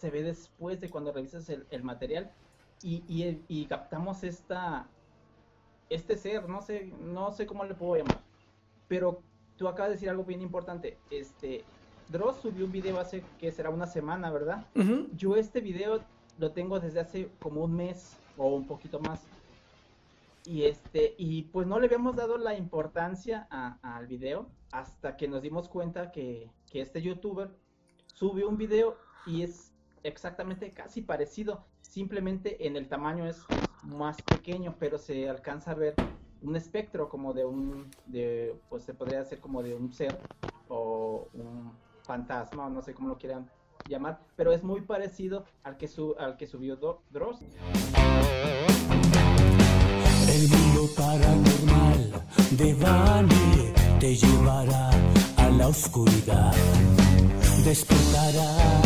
se ve después de cuando revisas el, material y, y, captamos esta, este ser, no sé, no sé cómo le puedo llamar, pero tú acabas de decir algo bien importante, este, Dross subió un video hace que será una semana, ¿verdad? Yo este video lo tengo desde hace como un mes o un poquito más. Y este, y pues no le habíamos dado la importancia al video hasta que nos dimos cuenta que, que este youtuber subió un video y es exactamente casi parecido, simplemente en el tamaño es más pequeño, pero se alcanza a ver un espectro como de un, de, pues se podría hacer como de un ser o un fantasma, no sé cómo lo quieran llamar, pero es muy parecido al que, su, al que subió Dross. El mundo paranormal de Vani te llevará a la oscuridad. Despertará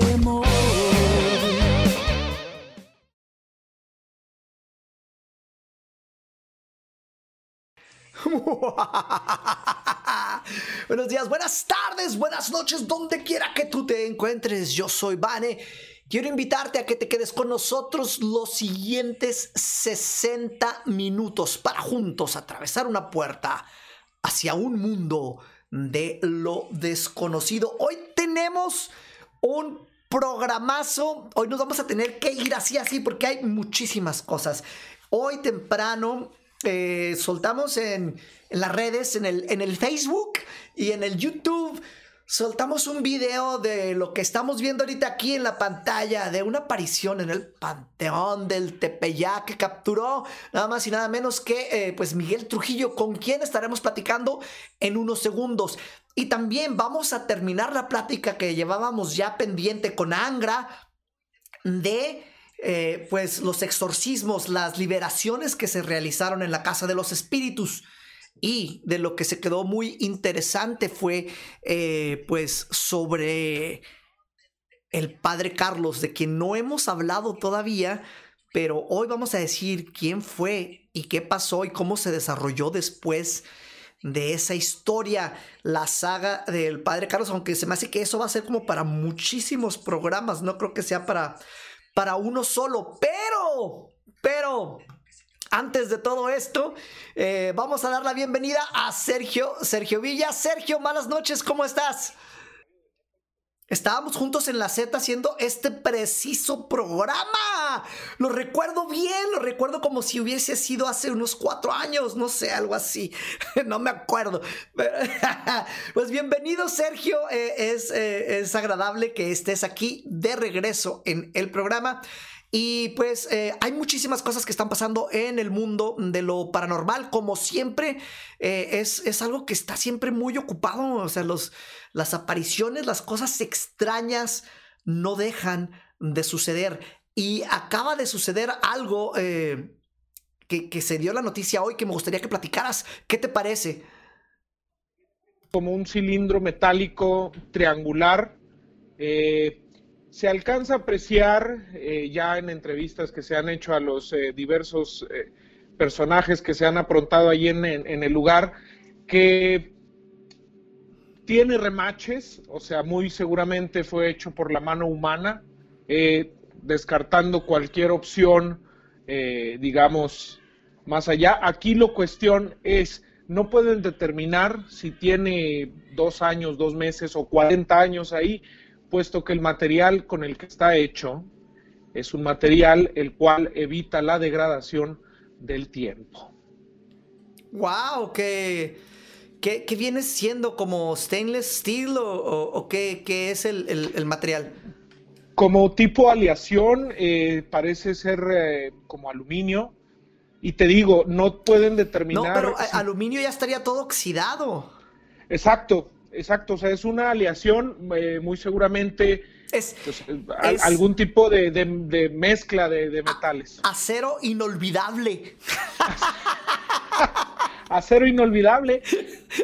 Buenos días, buenas tardes, buenas noches, donde quiera que tú te encuentres. Yo soy Vane. Quiero invitarte a que te quedes con nosotros los siguientes 60 minutos para juntos atravesar una puerta hacia un mundo de lo desconocido. Hoy tenemos un programazo. Hoy nos vamos a tener que ir así, así, porque hay muchísimas cosas. Hoy temprano eh, soltamos en, las redes, en el, en el Facebook y en el YouTube. Soltamos un video de lo que estamos viendo ahorita aquí en la pantalla, de una aparición en el Panteón del Tepeyac que capturó nada más y nada menos que eh, pues Miguel Trujillo, con quien estaremos platicando en unos segundos. Y también vamos a terminar la plática que llevábamos ya pendiente con Angra de eh, pues los exorcismos, las liberaciones que se realizaron en la casa de los espíritus. Y de lo que se quedó muy interesante fue eh, pues sobre el padre Carlos, de quien no hemos hablado todavía, pero hoy vamos a decir quién fue y qué pasó y cómo se desarrolló después de esa historia, la saga del padre Carlos, aunque se me hace que eso va a ser como para muchísimos programas, no creo que sea para para uno solo. Pero, pero, antes de todo esto, eh, vamos a dar la bienvenida a Sergio, Sergio Villa. Sergio, malas noches, ¿cómo estás? Estábamos juntos en la Z haciendo este preciso programa. Lo recuerdo bien, lo recuerdo como si hubiese sido hace unos cuatro años, no sé, algo así. no me acuerdo. pues bienvenido, Sergio. Eh, es, eh, es agradable que estés aquí de regreso en el programa. Y pues eh, hay muchísimas cosas que están pasando en el mundo de lo paranormal. Como siempre, es, es, algo que está siempre muy ocupado. O sea, los, las apariciones, las cosas extrañas no dejan de suceder. Y acaba de suceder algo eh, que, se dio la noticia hoy que me gustaría que platicaras. ¿Qué te parece? Como un cilindro metálico triangular. Eh, se alcanza a apreciar eh, ya en entrevistas que se han hecho a los diversos personajes que se han aprontado allí en, en el lugar que tiene remaches, o sea, muy seguramente fue hecho por la mano humana, eh, descartando cualquier opción, eh, digamos, más allá. Aquí la cuestión es, no pueden determinar si tiene dos años, dos meses o 40 años ahí, puesto que el material con el que está hecho es un material el cual evita la degradación del tiempo. ¡Wow! ¡Qué! ¿Qué, viene siendo como stainless steel o, qué, es el, material? Como tipo aleación, eh, parece ser eh, como aluminio. Y te digo, no pueden determinar. No, pero aluminio ya estaría todo oxidado. Exacto, exacto. O sea, es una aleación, eh, muy seguramente. Es, pues, algún tipo de, mezcla de, metales. acero inolvidable. acero inolvidable.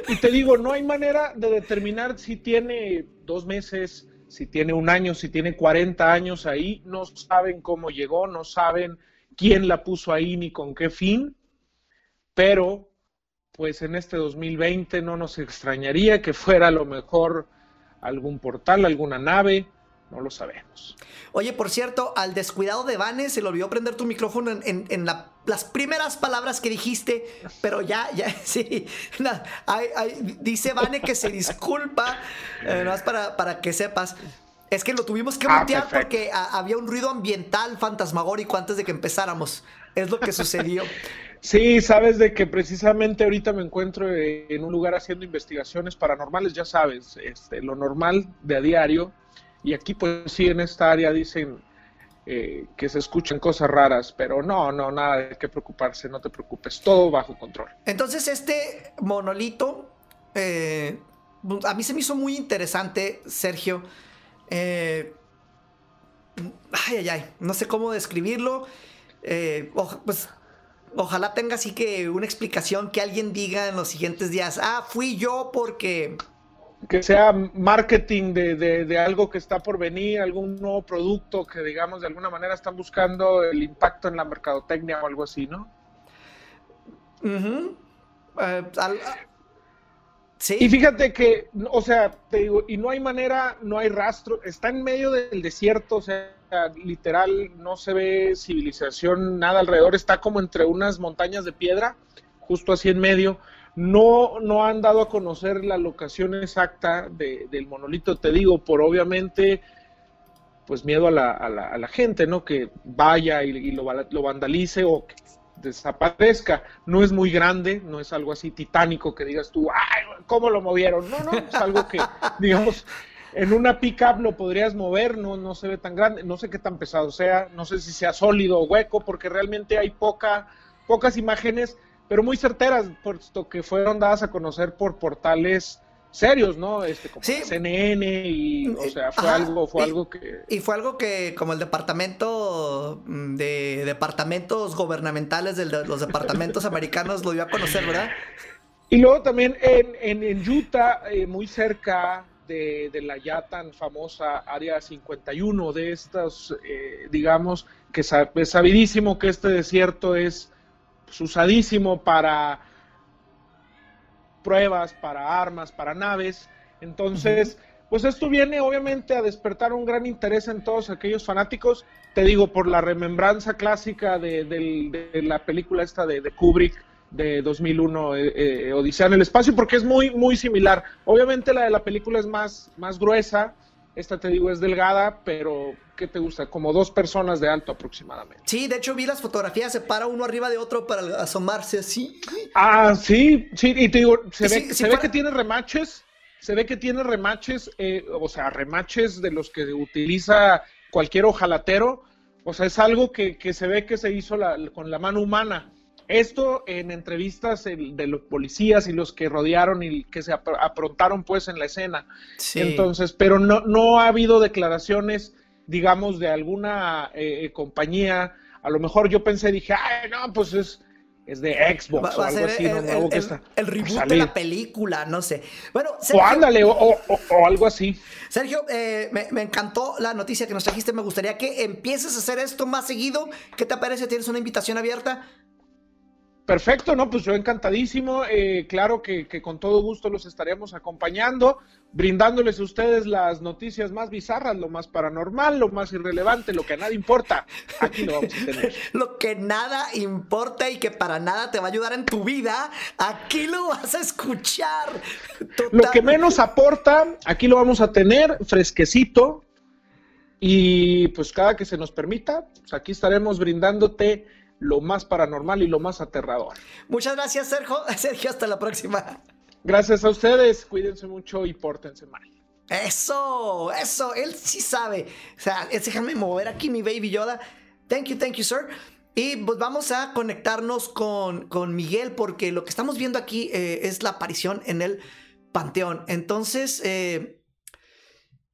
Y te digo, no hay manera de determinar si tiene dos meses, si tiene un año, si tiene 40 años ahí. No saben cómo llegó, no saben quién la puso ahí ni con qué fin. Pero, pues en este 2020 no nos extrañaría que fuera a lo mejor algún portal, alguna nave, no lo sabemos. Oye, por cierto, al descuidado de Vane se le olvidó prender tu micrófono en, las primeras palabras que dijiste, pero ya, ya, sí. dice Vane que se disculpa, eh, más para, para que sepas. Es que lo tuvimos que ah, mutear porque había un ruido ambiental fantasmagórico antes de que empezáramos. Es lo que sucedió. Sí, sabes de que precisamente ahorita me encuentro en un lugar haciendo investigaciones paranormales, ya sabes, este, lo normal de a diario, y aquí pues sí, en esta área dicen eh, que se escuchan cosas raras, pero no, no, nada de qué preocuparse, no te preocupes, todo bajo control. Entonces este monolito, eh, a mí se me hizo muy interesante, Sergio. Eh, ay, ay, ay, no sé cómo describirlo. pues ojalá tenga así que una explicación que alguien diga en los siguientes días. Ah, fui yo porque que sea marketing de, algo que está por venir, algún nuevo producto que digamos de alguna manera están buscando el impacto en la mercadotecnia o algo así, ¿no? Eh, sí. Y fíjate que, o sea, te digo, y no hay manera, no hay rastro, está en medio del desierto, o sea, literal, no se ve civilización, nada alrededor, está como entre unas montañas de piedra, justo así en medio no, no han dado a conocer la locación exacta del monolito, te digo, por obviamente, pues miedo a la, a la, a la gente, ¿no? Que vaya y, lo, lo, vandalice o que desaparezca. No es muy grande, no es algo así titánico que digas tú, ¡ay! ¿Cómo lo movieron? No, no, es algo que, digamos, en una pickup lo podrías mover, no, no se ve tan grande, no sé qué tan pesado sea, no sé si sea sólido o hueco, porque realmente hay poca, pocas imágenes pero muy certeras, puesto que fueron dadas a conocer por portales serios, ¿no? Este, como CNN y, o sea, fue algo, fue algo que... Y fue algo que, como el departamento mm, de departamentos gubernamentales de los departamentos americanos lo dio a conocer, ¿verdad? Y luego también en, en, Utah, eh, muy cerca de, de, la ya tan famosa Área 51, de estas, eh, digamos, que es sabidísimo que este desierto es usadísimo para pruebas, para armas, para naves. Entonces, pues esto viene obviamente a despertar un gran interés en todos aquellos fanáticos, te digo, por la remembranza clásica de, la película esta de, Kubrick de 2001, eh, eh, Odisea en el espacio, porque es muy, muy similar. Obviamente la de la película es más, más gruesa, esta te digo es delgada, pero ¿qué te gusta? Como dos personas de alto aproximadamente. Sí, de hecho vi las fotografías, se para uno arriba de otro para asomarse así. Ah, sí, sí, y te digo, se, ve, se ve que tiene remaches, se ve que tiene remaches, eh, o sea, remaches de los que utiliza cualquier ojalatero, o sea, es algo que, que se ve que se hizo con la mano humana. Esto en entrevistas de los policías y los que rodearon y que se aprontaron pues en la escena. Entonces, pero no, no ha habido declaraciones, digamos, de alguna eh, eh, compañía. A lo mejor yo pensé, dije, ay, no, pues es, es de Xbox o algo así, el, ¿no? que está el reboot de la película, no sé. Bueno, o ándale, o, algo así. Sergio, eh, me, me, encantó la noticia que nos trajiste. Me gustaría que empieces a hacer esto más seguido. ¿Qué te parece? ¿Tienes una invitación abierta? Perfecto, no, pues yo encantadísimo. Eh, claro que, con todo gusto los estaremos acompañando, brindándoles a ustedes las noticias más bizarras, lo más paranormal, lo más irrelevante, lo que nada importa. Aquí lo vamos a tener. lo que nada importa y que para nada te va a ayudar en tu vida, aquí lo vas a escuchar. Lo que menos aporta, aquí lo vamos a tener fresquecito. Y pues cada que se nos permita, pues aquí estaremos brindándote lo más paranormal y lo más aterrador. Muchas gracias, Sergio. Sergio, hasta la próxima. Gracias a ustedes. Cuídense mucho y pórtense mal. Eso, eso, él sí sabe. O sea, déjame mover aquí mi baby Yoda. Thank you, thank you, sir. Y pues vamos a conectarnos con, con Miguel porque lo que estamos viendo aquí eh, es la aparición en el panteón. Entonces, eh,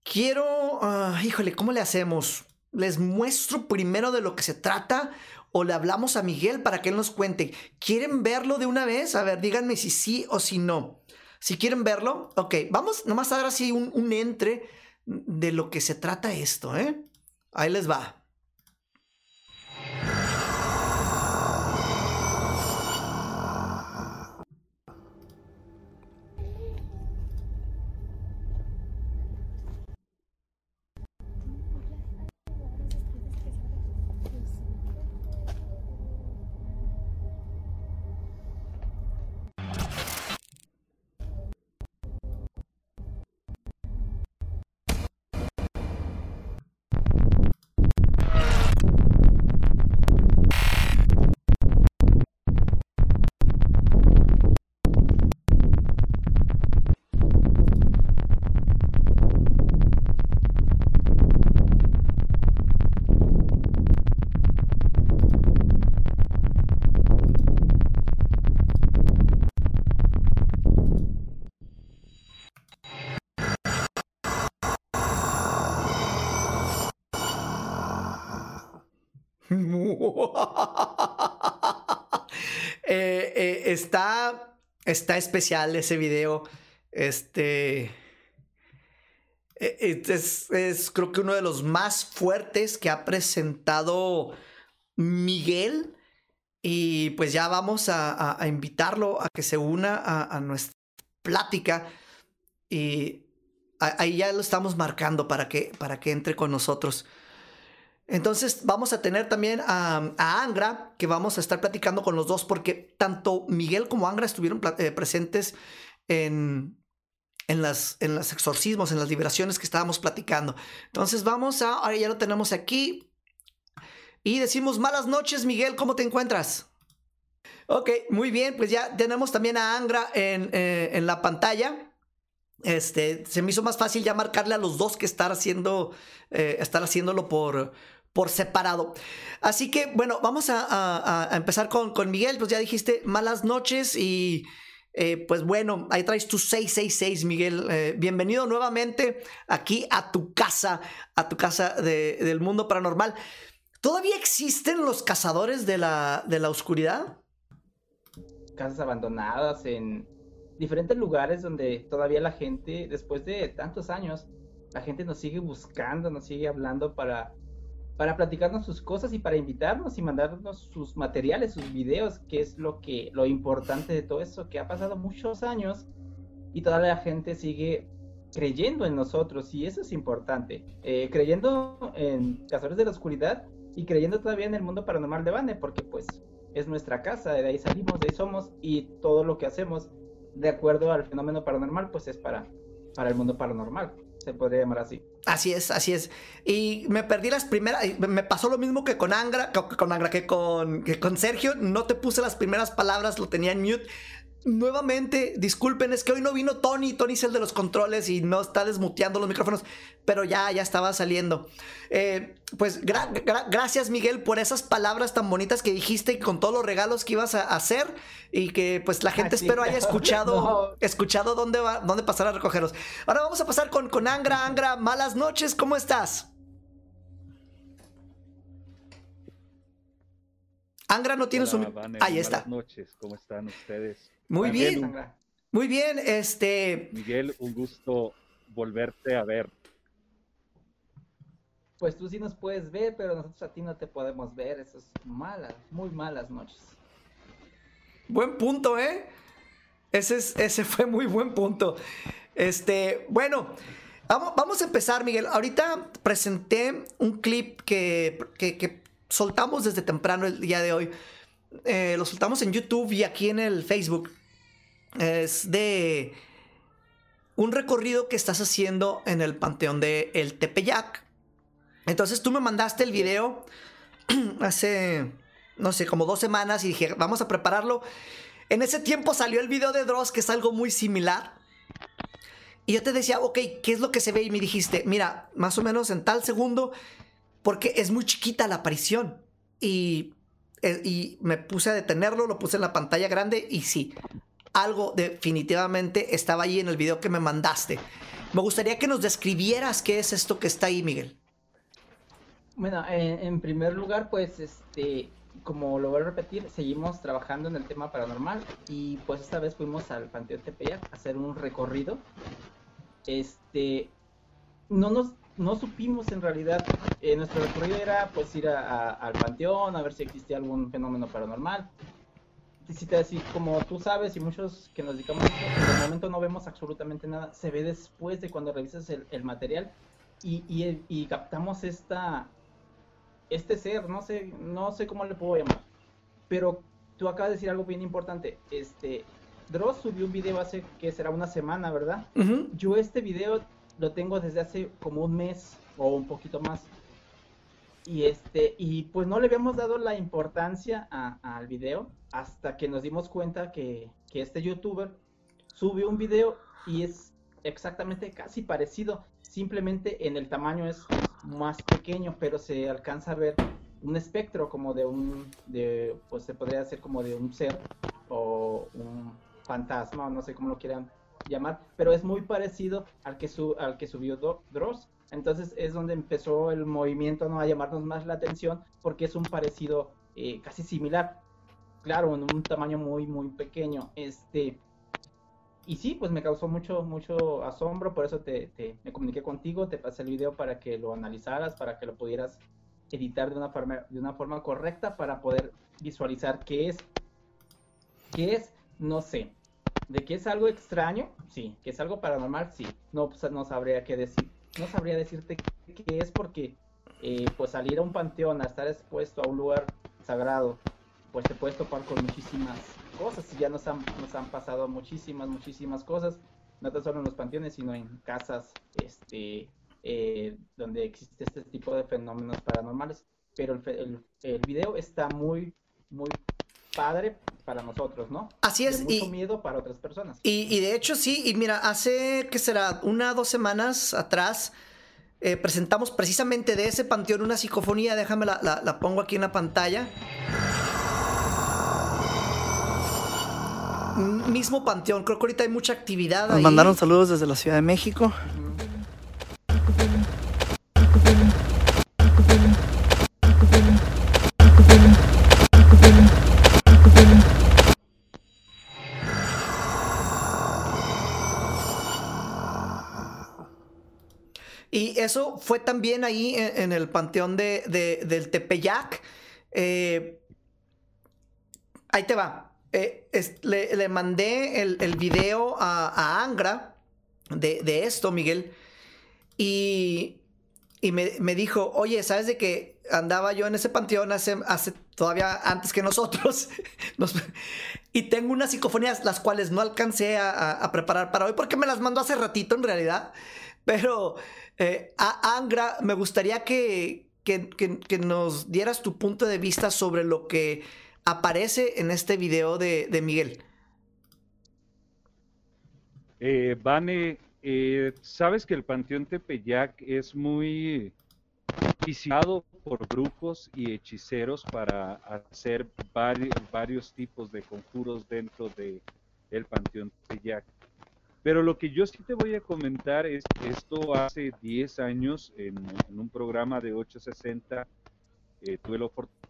quiero... Ah, híjole, ¿cómo le hacemos? ¿Les muestro primero de lo que se trata o le hablamos a Miguel para que él nos cuente. ¿Quieren verlo de una vez? A ver, díganme si sí o si no. Si quieren verlo, ok, vamos nomás a dar así un, un entre de lo que se trata esto, ¿eh? Ahí les va. Eh, eh, está, está especial ese video. Este. Eh, es, es, creo que uno de los más fuertes que ha presentado Miguel. Y pues ya vamos a, a, invitarlo a que se una a, a nuestra plática. Y ahí ya lo estamos marcando para que, para que entre con nosotros. Entonces vamos a tener también a, Angra, que vamos a estar platicando con los dos, porque tanto Miguel como Angra estuvieron eh, presentes en, en, las, en los exorcismos, en las liberaciones que estábamos platicando. Entonces vamos a, ahora ya lo tenemos aquí. Y decimos malas noches, Miguel, ¿cómo te encuentras? Ok, muy bien, pues ya tenemos también a Angra en, eh, en la pantalla. Este, se me hizo más fácil ya marcarle a los dos que estar haciendo, eh, estar haciéndolo por, por separado. Así que, bueno, vamos a, empezar con, con, Miguel. Pues ya dijiste malas noches y eh, pues bueno, ahí traes tu 666, Miguel. Eh, bienvenido nuevamente aquí a tu casa, a tu casa del mundo paranormal. ¿Todavía existen los cazadores de la, de la oscuridad? Casas abandonadas en diferentes lugares donde todavía la gente, después de tantos años, la gente nos sigue buscando, nos sigue hablando para para platicarnos sus cosas y para invitarnos y mandarnos sus materiales, sus videos, que es lo que lo importante de todo eso, que ha pasado muchos años y toda la gente sigue creyendo en nosotros y eso es importante, eh, creyendo en Cazadores de la Oscuridad y creyendo todavía en el mundo paranormal de Bane, porque pues es nuestra casa, de ahí salimos, de ahí somos y todo lo que hacemos de acuerdo al fenómeno paranormal pues es para, para el mundo paranormal se podría llamar así. Así es, así es. Y me perdí las primeras, me pasó lo mismo que con Angra, que con Angra, que con, que con Sergio, no te puse las primeras palabras, lo tenía en mute. Nuevamente, disculpen, es que hoy no vino Tony, Tony es el de los controles y no está desmuteando los micrófonos, pero ya, ya estaba saliendo. Eh, pues gracias Miguel por esas palabras tan bonitas que dijiste y con todos los regalos que ibas a hacer y que pues la gente espero haya escuchado, escuchado dónde, va, dónde pasar a recogerlos. Ahora vamos a pasar con, con Angra. Angra, malas noches, ¿cómo estás? Angra no tiene su... Ahí está. Buenas noches, ¿cómo están ustedes? Muy bien. Muy bien, este. Miguel, un gusto volverte a ver. Pues tú sí nos puedes ver, pero nosotros a ti no te podemos ver. Eso es malas, muy malas noches. Buen punto, ¿eh? Ese, es, ese fue muy buen punto. Este, bueno, vamos, vamos a empezar, Miguel. Ahorita presenté un clip que, que, que soltamos desde temprano el día de hoy eh, lo soltamos en YouTube y aquí en el Facebook. Es de un recorrido que estás haciendo en el panteón de El Tepeyac. Entonces tú me mandaste el video hace, no sé, como dos semanas y dije, vamos a prepararlo. En ese tiempo salió el video de Dross, que es algo muy similar. Y yo te decía, ok, ¿qué es lo que se ve? Y me dijiste, mira, más o menos en tal segundo, porque es muy chiquita la aparición. Y eh, y me puse a detenerlo, lo puse en la pantalla grande y sí, algo definitivamente estaba ahí en el video que me mandaste. Me gustaría que nos describieras qué es esto que está ahí, Miguel. Bueno, en, primer lugar, pues, este, como lo voy a repetir, seguimos trabajando en el tema paranormal y pues esta vez fuimos al Panteón Tepeyac a hacer un recorrido. Este, no nos, no supimos en realidad, eh, nuestro recorrido era pues ir al Panteón a ver si existía algún fenómeno paranormal. Si te decir, como tú sabes y muchos que nos dedicamos a esto, en el momento no vemos absolutamente nada, se ve después de cuando revisas el, material y, y, y captamos esta, este ser, no sé, no sé cómo le puedo llamar, pero tú acabas de decir algo bien importante. Este, Dross subió un video hace que será una semana, ¿verdad? Yo este video lo tengo desde hace como un mes o un poquito más. Y este, y pues no le habíamos dado la importancia al video hasta que nos dimos cuenta que, que este youtuber subió un video y es exactamente casi parecido simplemente en el tamaño es más pequeño, pero se alcanza a ver un espectro como de un, de, pues se podría hacer como de un ser o un fantasma, no sé cómo lo quieran llamar, pero es muy parecido al que, su, al que subió Dross. Entonces es donde empezó el movimiento a llamarnos más la atención porque es un parecido eh, casi similar. Claro, en un tamaño muy, muy pequeño. Este, y sí, pues me causó mucho, mucho asombro, por eso te, me comuniqué contigo, te pasé el video para que lo analizaras, para que lo pudieras editar de una forma, de una forma correcta para poder visualizar qué es. ¿Qué es? No sé. ¿De qué es algo extraño? Sí. ¿Que es algo paranormal? Sí. No, pues, no sabría qué decir. No sabría decirte qué es porque eh, pues salir a un panteón, a estar expuesto a un lugar sagrado, pues te puedes topar con muchísimas cosas y ya nos han, nos han pasado muchísimas, muchísimas cosas, no tan solo en los panteones, sino en casas este, eh, donde existe este tipo de fenómenos paranormales. Pero el, el, video está muy, muy padre para nosotros, ¿no? Así es. mucho miedo para otras personas. Y, y, de hecho sí, y mira, hace, ¿qué será? Una, dos semanas atrás... Eh, presentamos precisamente de ese panteón una psicofonía, déjame la, la, la pongo aquí en la pantalla. mismo panteón. Creo que ahorita hay mucha actividad. Nos mandaron saludos desde la Ciudad de México. Eso fue también ahí en, el panteón de, del Tepeyac. Eh, ahí te va. Eh, le, mandé el, video a, Angra de, esto, Miguel, y, me, dijo, oye, ¿sabes de que andaba yo en ese panteón hace, hace todavía antes que nosotros? y tengo unas psicofonías, las cuales no alcancé a, preparar para hoy, porque me las mandó hace ratito en realidad, pero eh, Angra me gustaría que, que nos dieras tu punto de vista sobre lo que aparece en este video de, Miguel? Eh, Vane, eh, sabes que el Panteón Tepeyac es muy visitado por brujos y hechiceros para hacer varios, tipos de conjuros dentro de el Panteón Tepeyac. Pero lo que yo sí te voy a comentar es que esto hace 10 años en, un programa de 860 eh, tuve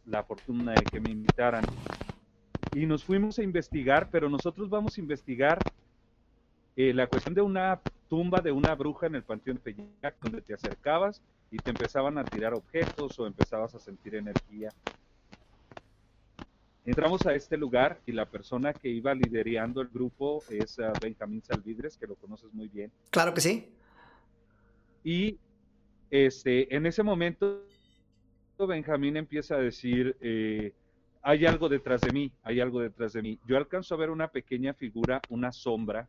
la, fortuna de que me invitaran. Y nos fuimos a investigar, pero nosotros vamos a investigar eh, la cuestión de una tumba de una bruja en el Panteón Teyac, donde te acercabas y te empezaban a tirar objetos o empezabas a sentir energía. Entramos a este lugar y la persona que iba liderando el grupo es uh, Benjamín Salvidres, que lo conoces muy bien. Claro que sí. Y este, en ese momento Benjamín empieza a decir, eh, hay algo detrás de mí, hay algo detrás de mí. Yo alcanzo a ver una pequeña figura, una sombra,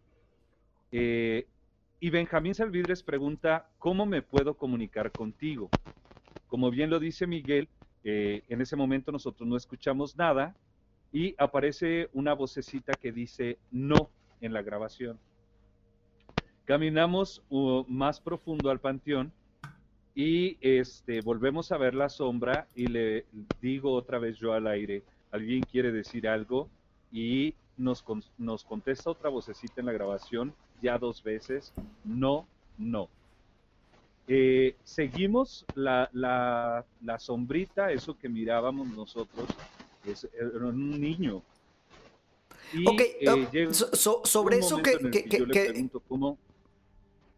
eh, y Benjamín Salvidres pregunta, ¿cómo me puedo comunicar contigo? Como bien lo dice Miguel, eh, en ese momento nosotros no escuchamos nada y aparece una vocecita que dice no en la grabación. Caminamos uh, más profundo al panteón y este, volvemos a ver la sombra y le digo otra vez yo al aire, alguien quiere decir algo y nos, nos contesta otra vocecita en la grabación, ya dos veces, no, no. Eh, seguimos la, la, la, sombrita, eso que mirábamos nosotros, es era un niño. Y, ok, eh, sobre eso que, que, que, que cómo...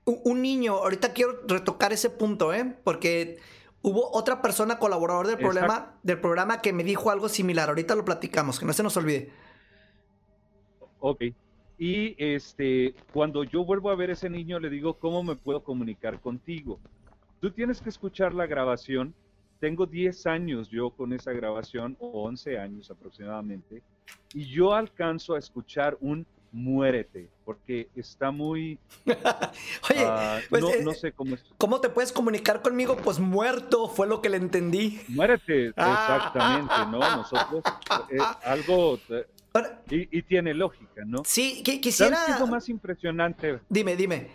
un niño, ahorita quiero retocar ese punto, ¿eh? Porque hubo otra persona colaborador del programa, del programa que me dijo algo similar. Ahorita lo platicamos, que no se nos olvide. Ok. Y este, cuando yo vuelvo a ver a ese niño, le digo, ¿cómo me puedo comunicar contigo? Tú tienes que escuchar la grabación. Tengo 10 años yo con esa grabación, o 11 años aproximadamente, y yo alcanzo a escuchar un muérete, porque está muy... Oye, ah, pues, eh, no, sé cómo es. ¿Cómo te puedes comunicar conmigo? Pues muerto, fue lo que le entendí. Muérete, exactamente, ¿no? Nosotros, eh, algo... Eh, y, tiene lógica, ¿no? Sí, quisiera... ¿Sabes qué es lo más impresionante? Dime, dime.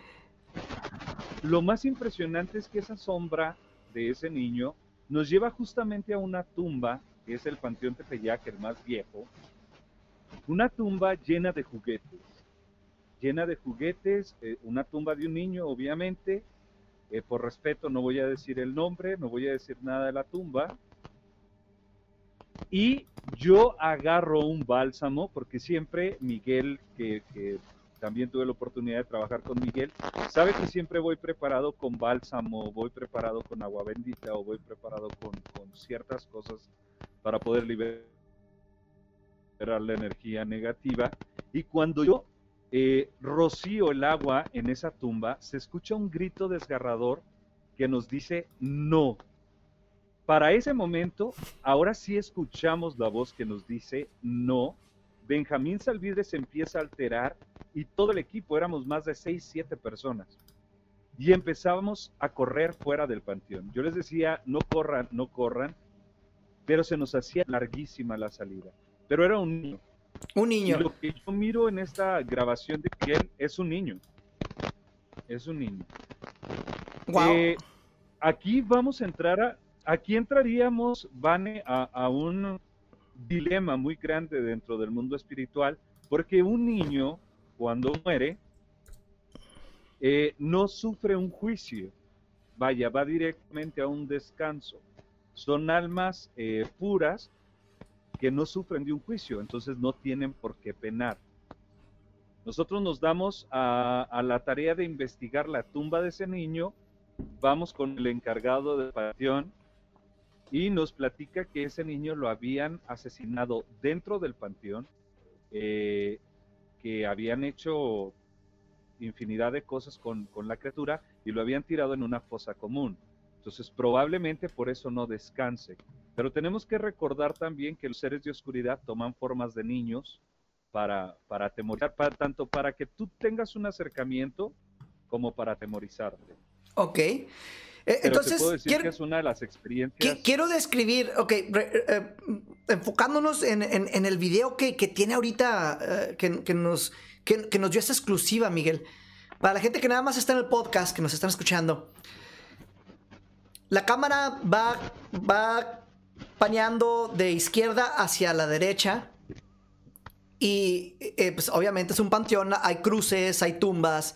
Lo más impresionante es que esa sombra de ese niño nos lleva justamente a una tumba, que es el Panteón Tepeyac, el más viejo, una tumba llena de juguetes, llena de juguetes, eh, una tumba de un niño, obviamente, eh, por respeto no voy a decir el nombre, no voy a decir nada de la tumba, y yo agarro un bálsamo, porque siempre Miguel, que, también tuve la oportunidad de trabajar con Miguel, sabe que siempre voy preparado con bálsamo, voy preparado con agua bendita o voy preparado con, ciertas cosas para poder liberar la energía negativa. Y cuando yo eh, rocío el agua en esa tumba, se escucha un grito desgarrador que nos dice no, para ese momento, ahora sí escuchamos la voz que nos dice no. Benjamín Salvidre se empieza a alterar y todo el equipo, éramos más de seis, siete personas. Y empezábamos a correr fuera del panteón. Yo les decía, no corran, no corran, pero se nos hacía larguísima la salida. Pero era un niño. Un niño. lo que yo miro en esta grabación de Miguel es un niño. Es un niño. Eh, aquí vamos a entrar a, aquí entraríamos, Vane, a, un dilema muy grande dentro del mundo espiritual, porque un niño, cuando muere, eh, no sufre un juicio, vaya, va directamente a un descanso. Son almas eh, puras que no sufren de un juicio, entonces no tienen por qué penar. Nosotros nos damos a, la tarea de investigar la tumba de ese niño, vamos con el encargado de panteón, y nos platica que ese niño lo habían asesinado dentro del panteón, eh, que habían hecho infinidad de cosas con, la criatura y lo habían tirado en una fosa común. Entonces probablemente por eso no descanse. Pero tenemos que recordar también que los seres de oscuridad toman formas de niños para, para atemorizar, tanto para que tú tengas un acercamiento como para atemorizarte. Ok. Eh, entonces, quiero, que es una de las experiencias. quiero describir, ok, eh, eh, enfocándonos en, el video que, tiene ahorita, que, nos, que, nos dio esta exclusiva, Miguel. Para la gente que nada más está en el podcast, que nos están escuchando, la cámara va, va paneando de izquierda hacia la derecha. Y pues obviamente es un panteón, hay cruces, hay tumbas,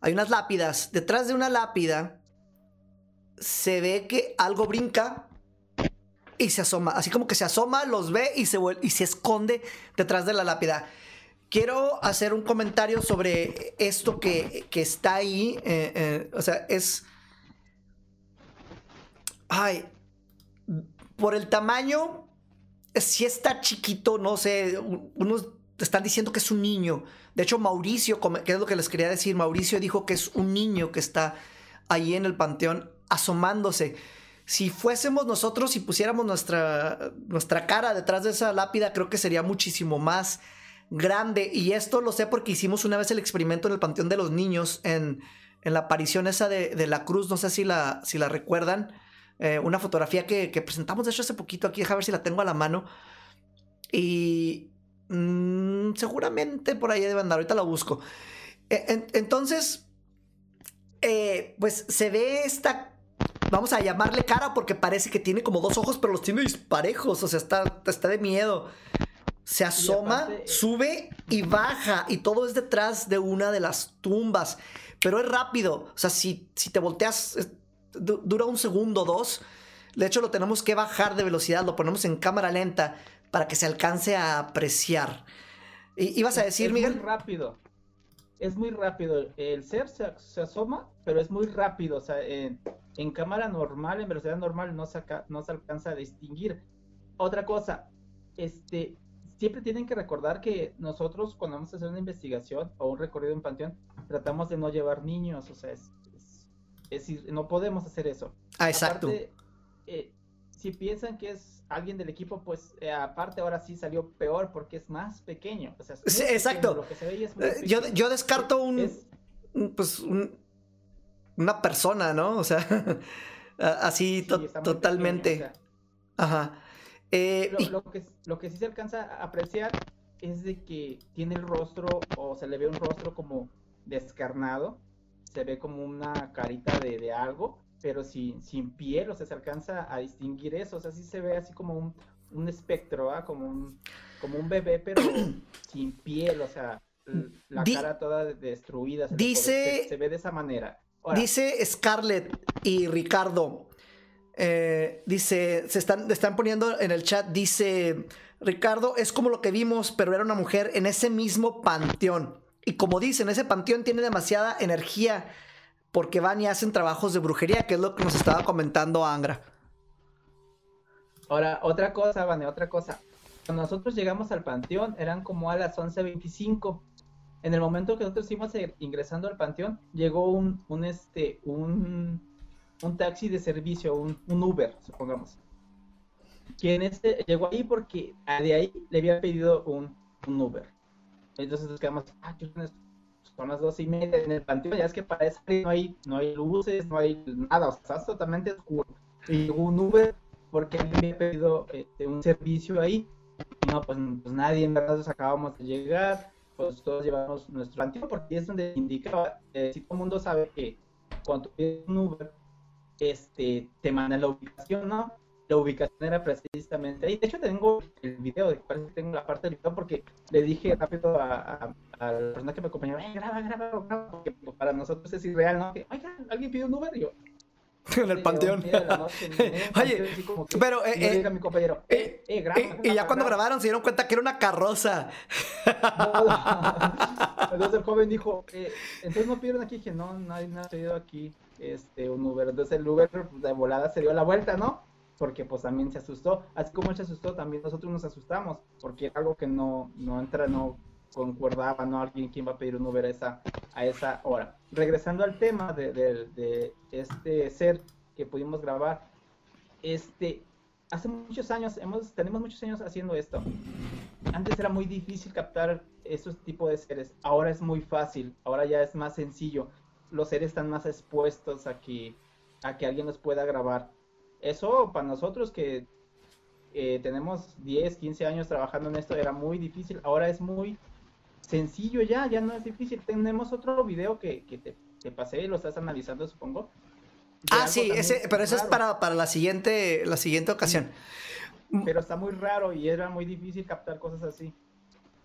hay unas lápidas. Detrás de una lápida se ve que algo brinca y se asoma. Así como que se asoma, los ve y se, y se esconde detrás de la lápida. Quiero hacer un comentario sobre esto que, está ahí. Eh, eh, o sea, es. Ay. Por el tamaño, si está chiquito, no sé. Unos están diciendo que es un niño. De hecho, Mauricio, que es lo que les quería decir, Mauricio dijo que es un niño que está ahí en el panteón asomándose. Si fuésemos nosotros y pusiéramos nuestra, nuestra cara detrás de esa lápida, creo que sería muchísimo más grande. Y esto lo sé porque hicimos una vez el experimento en el Panteón de los Niños, en, la aparición esa de, la cruz, no sé si la, si la recuerdan. Eh, una fotografía que, presentamos de hecho hace poquito aquí, a ver si la tengo a la mano. Y mm, seguramente por ahí debe andar, ahorita la busco. E, entonces, eh, pues se ve esta Vamos a llamarle cara porque parece que tiene como dos ojos, pero los tiene disparejos. O sea, está, está de miedo. Se asoma, sube y baja. Y todo es detrás de una de las tumbas. Pero es rápido. O sea, si, si te volteas, dura un segundo, dos. De hecho, lo tenemos que bajar de velocidad. Lo ponemos en cámara lenta para que se alcance a apreciar. ¿Y, ¿Ibas a decir, es Miguel? Muy rápido. Es muy rápido. El ser se, asoma, pero es muy rápido. O sea, en, cámara normal, en velocidad normal, no se, no se alcanza a distinguir. Otra cosa, este, siempre tienen que recordar que nosotros cuando vamos a hacer una investigación o un recorrido en panteón, tratamos de no llevar niños, o sea, es, decir, no podemos hacer eso. Ah, exacto. Eh, si piensan que es alguien del equipo, pues eh, aparte ahora sí salió peor porque es más pequeño. O sea, exacto. yo, yo, descarto un, pues una persona, ¿no? O sea, así totalmente. Ajá. Eh, lo, que, lo que sí se alcanza a apreciar es de que tiene el rostro o se le ve un rostro como descarnado, se ve como una carita de, de algo, pero sin, sin piel, o sea, se alcanza a distinguir eso, o sea, sí se ve así como un, un espectro, ¿ah? como, un, como un bebé, pero sin piel, o sea, la cara toda destruida. Se dice, se, ve de esa manera. Dice Scarlett y Ricardo, eh, dice, se están, están poniendo en el chat, dice, Ricardo, es como lo que vimos, pero era una mujer en ese mismo panteón. Y como dicen, ese panteón tiene demasiada energía porque van y hacen trabajos de brujería, que es lo que nos estaba comentando Angra. Ahora, otra cosa, Vane, otra cosa. Cuando nosotros llegamos al panteón, eran como a las 11.25. En el momento que nosotros íbamos ingresando al panteón, llegó un, un este, un, un taxi de servicio, un, Uber, supongamos. Quien este llegó ahí porque de ahí le había pedido un, Uber. Entonces nos quedamos, ah, son las dos y media en el panteón, ya es que para eso no hay, no hay luces, no hay nada, o sea, está totalmente oscuro. Y llegó un Uber porque me había pedido este, un servicio ahí. No, pues, pues, nadie, en verdad, nos acabamos de llegar, pues todos llevamos nuestro panteón, porque es donde indicaba, eh, si todo el mundo sabe que cuando pides un Uber, este, te manda la ubicación, ¿no? La ubicación era precisamente ahí. De hecho, tengo el video, parece que tengo la parte del video porque le dije rápido a, a, la persona que me acompañaba, graba, graba, graba, porque para nosotros es irreal, ¿no? Que, oiga, alguien pide un Uber y yo, en el panteón. Oye, pero eh, eh, mi compañero, eh, eh, graba, y ya cuando grabaron se dieron cuenta que era una carroza. Entonces el joven dijo, entonces no pidieron aquí, que no, nadie ha pedido aquí este, un Uber. Entonces el Uber pues, de volada se dio la vuelta, ¿no? Porque pues también se asustó. Así como él se asustó, también nosotros nos asustamos, porque era algo que no, no entra, no concordaba, ¿no? Alguien quien va a pedir un Uber a esa, a esa hora. Regresando al tema de, de este ser que pudimos grabar, este, hace muchos años, hemos, tenemos muchos años haciendo esto. Antes era muy difícil captar esos tipos de seres, ahora es muy fácil, ahora ya es más sencillo los seres están más expuestos a que, a que alguien los pueda grabar. Eso para nosotros que eh, tenemos 10, 15 años trabajando en esto era muy difícil. Ahora es muy sencillo ya, ya no es difícil. Tenemos otro video que, que te, te, pasé y lo estás analizando, supongo. Ah, sí, ese, pero eso es para, para la, siguiente, la siguiente ocasión. Pero está muy raro y era muy difícil captar cosas así.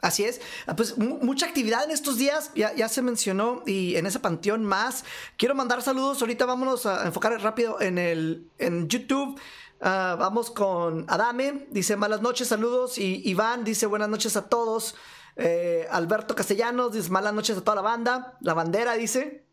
Así es. Ah, pues mucha actividad en estos días, ya, ya, se mencionó, y en ese panteón más. Quiero mandar saludos. Ahorita vámonos a enfocar rápido en el en YouTube. Ah, vamos con Adame, dice malas noches, saludos. Y Iván dice buenas noches a todos. Eh, Alberto Castellanos dice malas noches a toda la banda. La bandera dice.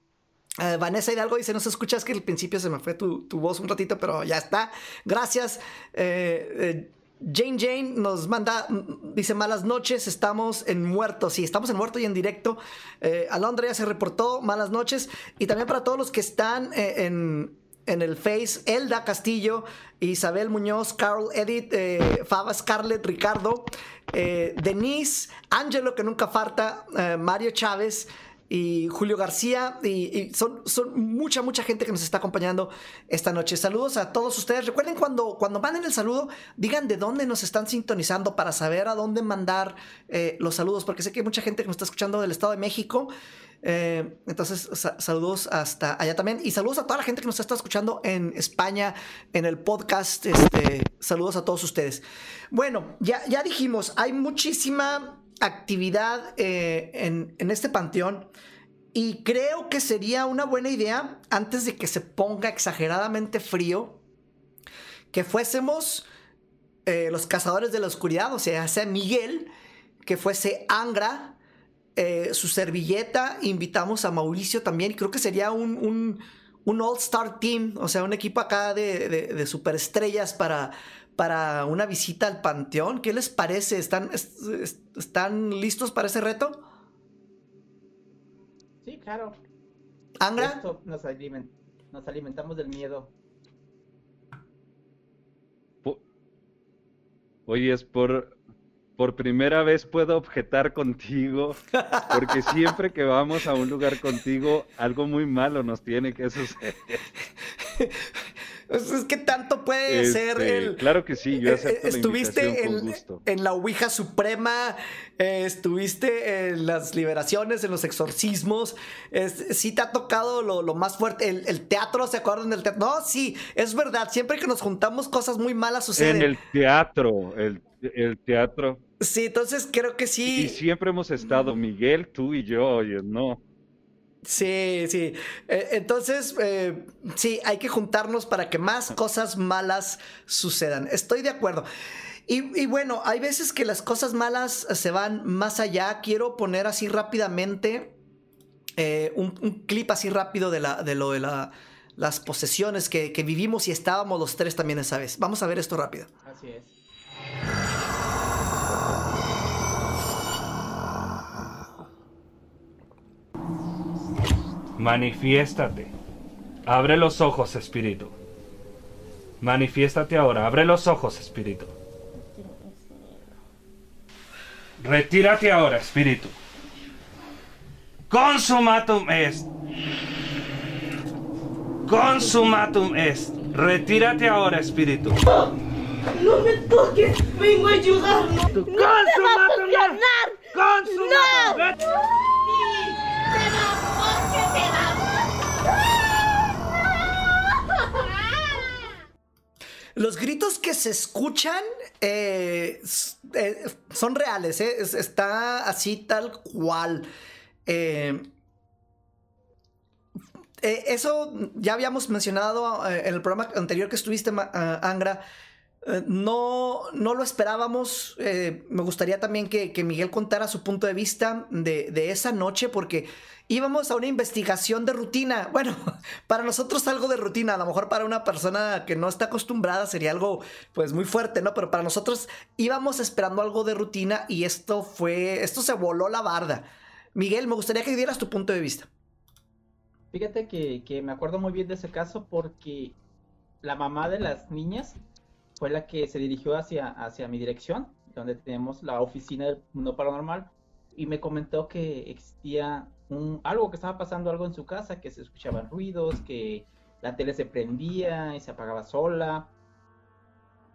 Eh, Vanessa Hidalgo dice, no se escucha, es que al principio se me fue tu, tu voz un ratito, pero ya está. Gracias. Eh, Jane Jane nos manda, dice malas noches, estamos en muerto. Sí, estamos en muerto y en directo. Eh, Alondra ya se reportó, malas noches. Y también para todos los que están en, en, el Face, Elda Castillo, Isabel Muñoz, Carl Edith, eh, Fava Scarlett, Ricardo, eh, Denise, Angelo que nunca falta, Mario Chávez y Julio García. Y, son, son, mucha, mucha gente que nos está acompañando esta noche. Saludos a todos ustedes. Recuerden cuando, cuando manden el saludo, digan de dónde nos están sintonizando para saber a dónde mandar eh, los saludos, porque sé que hay mucha gente que nos está escuchando del Estado de México. Eh, entonces, saludos hasta allá también. Y saludos a toda la gente que nos está escuchando en España, en el podcast. Este, saludos a todos ustedes. Bueno, ya, ya dijimos, hay muchísima actividad eh, en, este panteón. Y creo que sería una buena idea, antes de que se ponga exageradamente frío, que fuésemos eh, los cazadores de la oscuridad, o sea, sea Miguel, que fuese Angra, eh, su servilleta, invitamos a Mauricio también, creo que sería un, un, un All-Star Team, o sea, un equipo acá de, de, de superestrellas para, para una visita al Panteón. ¿Qué les parece? ¿Están, est- est- ¿Están listos para ese reto? Sí, claro. ¿Angra? Esto nos, alimen- nos alimentamos del miedo. Po- Oye, es por, por primera vez puedo objetar contigo, porque siempre que vamos a un lugar contigo, algo muy malo nos tiene que suceder. Pues es que tanto puede ser Este, el... Claro que sí, yo Eh, acepto eh, la Estuviste invitación con en, gusto. en la Ouija Suprema, eh, estuviste en las liberaciones, en los exorcismos. Es- sí te ha tocado lo, lo más fuerte. El, el teatro, ¿se acuerdan del teatro? No, sí, es verdad. Siempre que nos juntamos, cosas muy malas suceden. En el teatro, el, el teatro. Sí, entonces creo que Y sí. siempre hemos estado, Miguel, tú y yo, oye, no. Sí, sí. Eh, entonces, eh, sí, hay que juntarnos para que más cosas malas sucedan. Estoy de acuerdo. Y, y bueno, hay veces que las cosas malas se van más allá. Quiero poner así rápidamente eh, un, un clip así rápido de, la, de lo de la- las posesiones que, que vivimos y estábamos los tres también esa vez. Vamos a ver esto rápido. Así es. Manifiéstate. Abre los ojos, espíritu. Manifiéstate ahora. Abre los ojos, espíritu. Retírate ahora, espíritu. Consumatum est. Consumatum est. Retírate ahora, espíritu. No me toques, vengo a ayudarlo. No te vas a. Consumatum No. Sí, Los gritos que se escuchan eh, eh, son reales, eh, es- está así tal cual. Eso ya habíamos mencionado en el programa anterior que estuviste, Angra. Eh, no, no lo esperábamos. eh, me gustaría también que, Miguel contara su punto de vista de, esa noche, porque íbamos a una investigación de rutina. Bueno, para nosotros algo de rutina, a lo mejor para una persona que no está acostumbrada sería algo pues muy fuerte, ¿no? Pero para nosotros íbamos esperando algo de rutina y esto fue, esto se voló la barda. Miguel, me gustaría que dieras tu punto de vista. Fíjate que me acuerdo muy bien de ese caso porque la mamá de las niñas fue la que se dirigió hacia, hacia mi dirección, donde tenemos la oficina del mundo paranormal, y me comentó que existía un, algo que estaba pasando, algo en su casa, que se escuchaban ruidos, que la tele se prendía y se apagaba sola.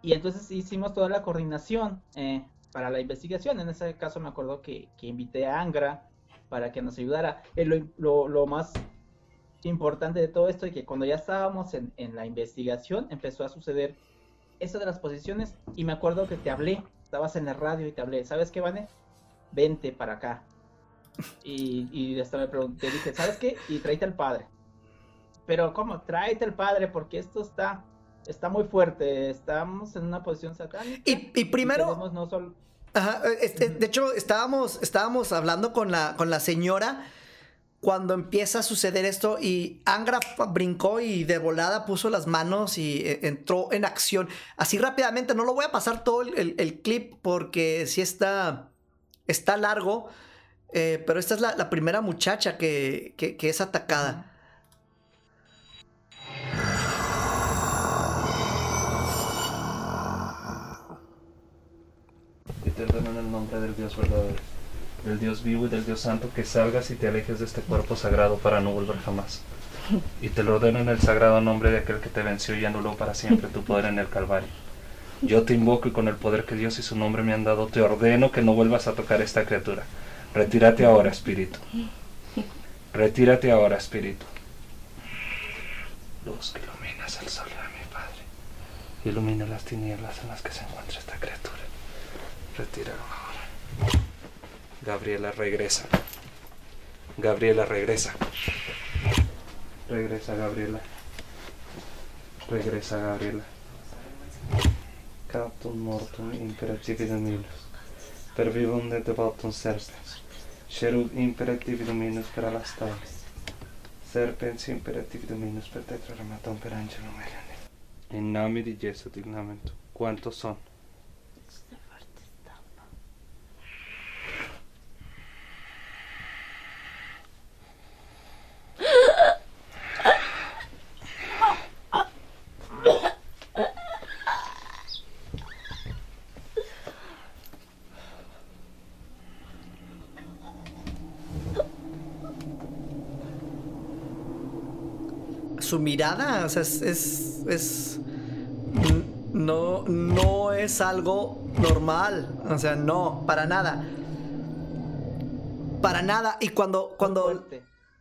Y entonces hicimos toda la coordinación eh, para la investigación. En ese caso me acuerdo que, que invité a Angra para que nos ayudara. Eh, lo, lo- lo más importante de todo esto es que cuando ya estábamos en, en la investigación empezó a suceder eso de las posiciones y me acuerdo que te hablé, estabas en la radio y te hablé, ¿sabes qué, Vane? Vente para acá. Y, y hasta me pregunté, dije, ¿sabes qué? Y tráete al padre. Pero ¿cómo? Tráete al padre porque esto está, está muy fuerte, estamos en una posición satánica. Y, y primero... tenemos no solo... Ajá, este, de hecho, estábamos, estábamos hablando con la, con la señora cuando empieza a suceder esto y Angra brincó y de volada puso las manos y eh, entró en acción. Así rápidamente, no lo voy a pasar todo el, el- el clip porque sí está, está largo, eh, pero esta es la, la primera muchacha que, que- que es atacada. Y te en el nombre del Dios verdadero, del Dios vivo y del Dios santo, que salgas y te alejes de este cuerpo sagrado para no volver jamás. Y te lo ordeno en el sagrado nombre de aquel que te venció y anuló para siempre tu poder en el Calvario. Yo te invoco y con el poder que Dios y su nombre me han dado, te ordeno que no vuelvas a tocar esta criatura. Retírate ahora, espíritu. Retírate ahora, espíritu. Luz que iluminas el sol de mi Padre. Ilumina las tinieblas en las que se encuentra esta criatura. Retíralo ahora. Gabriela regresa. Gabriela regresa. Regresa Gabriela. Regresa Gabriela. peccatum mortum imperativi dominus, per vivum de devotum serpens, Cherub imperativi dominus per alastare, serpens imperativi dominus per tetraramatum per angelum. In nome di Gesù dignamento, quanto son? O sea, es, es, no, no es algo normal, o sea, no, para nada. Para nada. Y cuando, cuando,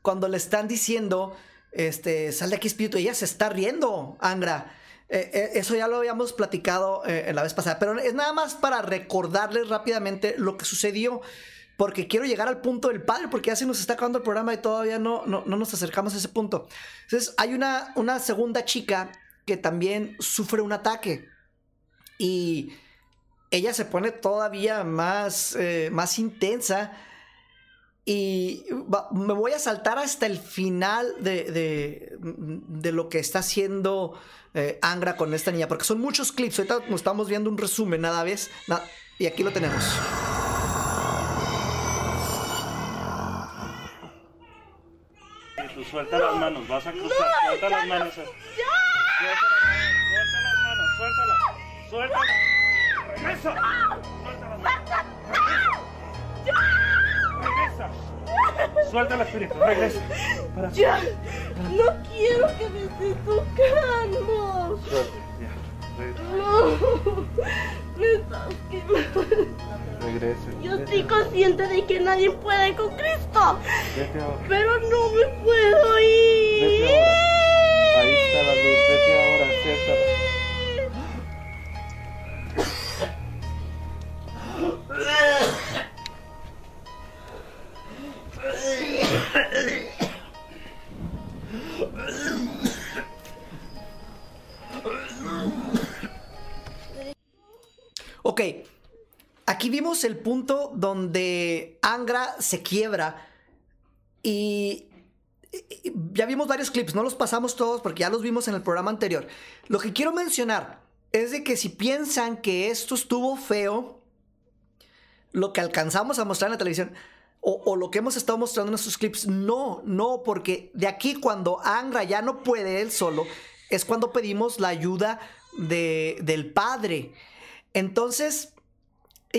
cuando le están diciendo, este, sal de aquí espíritu, ella se está riendo, Angra. Eh, eh, eso ya lo habíamos platicado eh, en la vez pasada, pero es nada más para recordarles rápidamente lo que sucedió, porque quiero llegar al punto del padre, porque ya se nos está acabando el programa y todavía no, no, no nos acercamos a ese punto. Entonces, hay una, una segunda chica que también sufre un ataque y ella se pone todavía más, eh, más intensa. Y me voy a saltar hasta el final de, de- lo que está haciendo eh, Angra con esta niña, porque son muchos clips. Ahorita nos estamos viendo un resumen nada vez. y aquí lo tenemos. Tú suelta las manos, vas a cruzar, suelta las manos. Suelta las manos, suelta las manos, suéltala, suéltala. Regresa. Suelta las manos. Regresa. Suelta el espíritu, regresa. Para. Ya, no quiero que me estés tocando. Suelta, ya. Regresa. No, quemando. Regresa. Yo estoy consciente de que nadie puede con Cristo, Vete ahora. pero no me puedo ir. Vete ahora. Ahí está la luz, vete ahora, acéptala. Aquí vimos el punto donde Angra se quiebra y, ya vimos varios clips, no los pasamos todos porque ya los vimos en el programa anterior. Lo que quiero mencionar es de que si piensan que esto estuvo feo, lo que alcanzamos a mostrar en la televisión o, lo que hemos estado mostrando en estos clips, no, no, porque de aquí cuando Angra ya no puede él solo, es cuando pedimos la ayuda de- del padre. Entonces,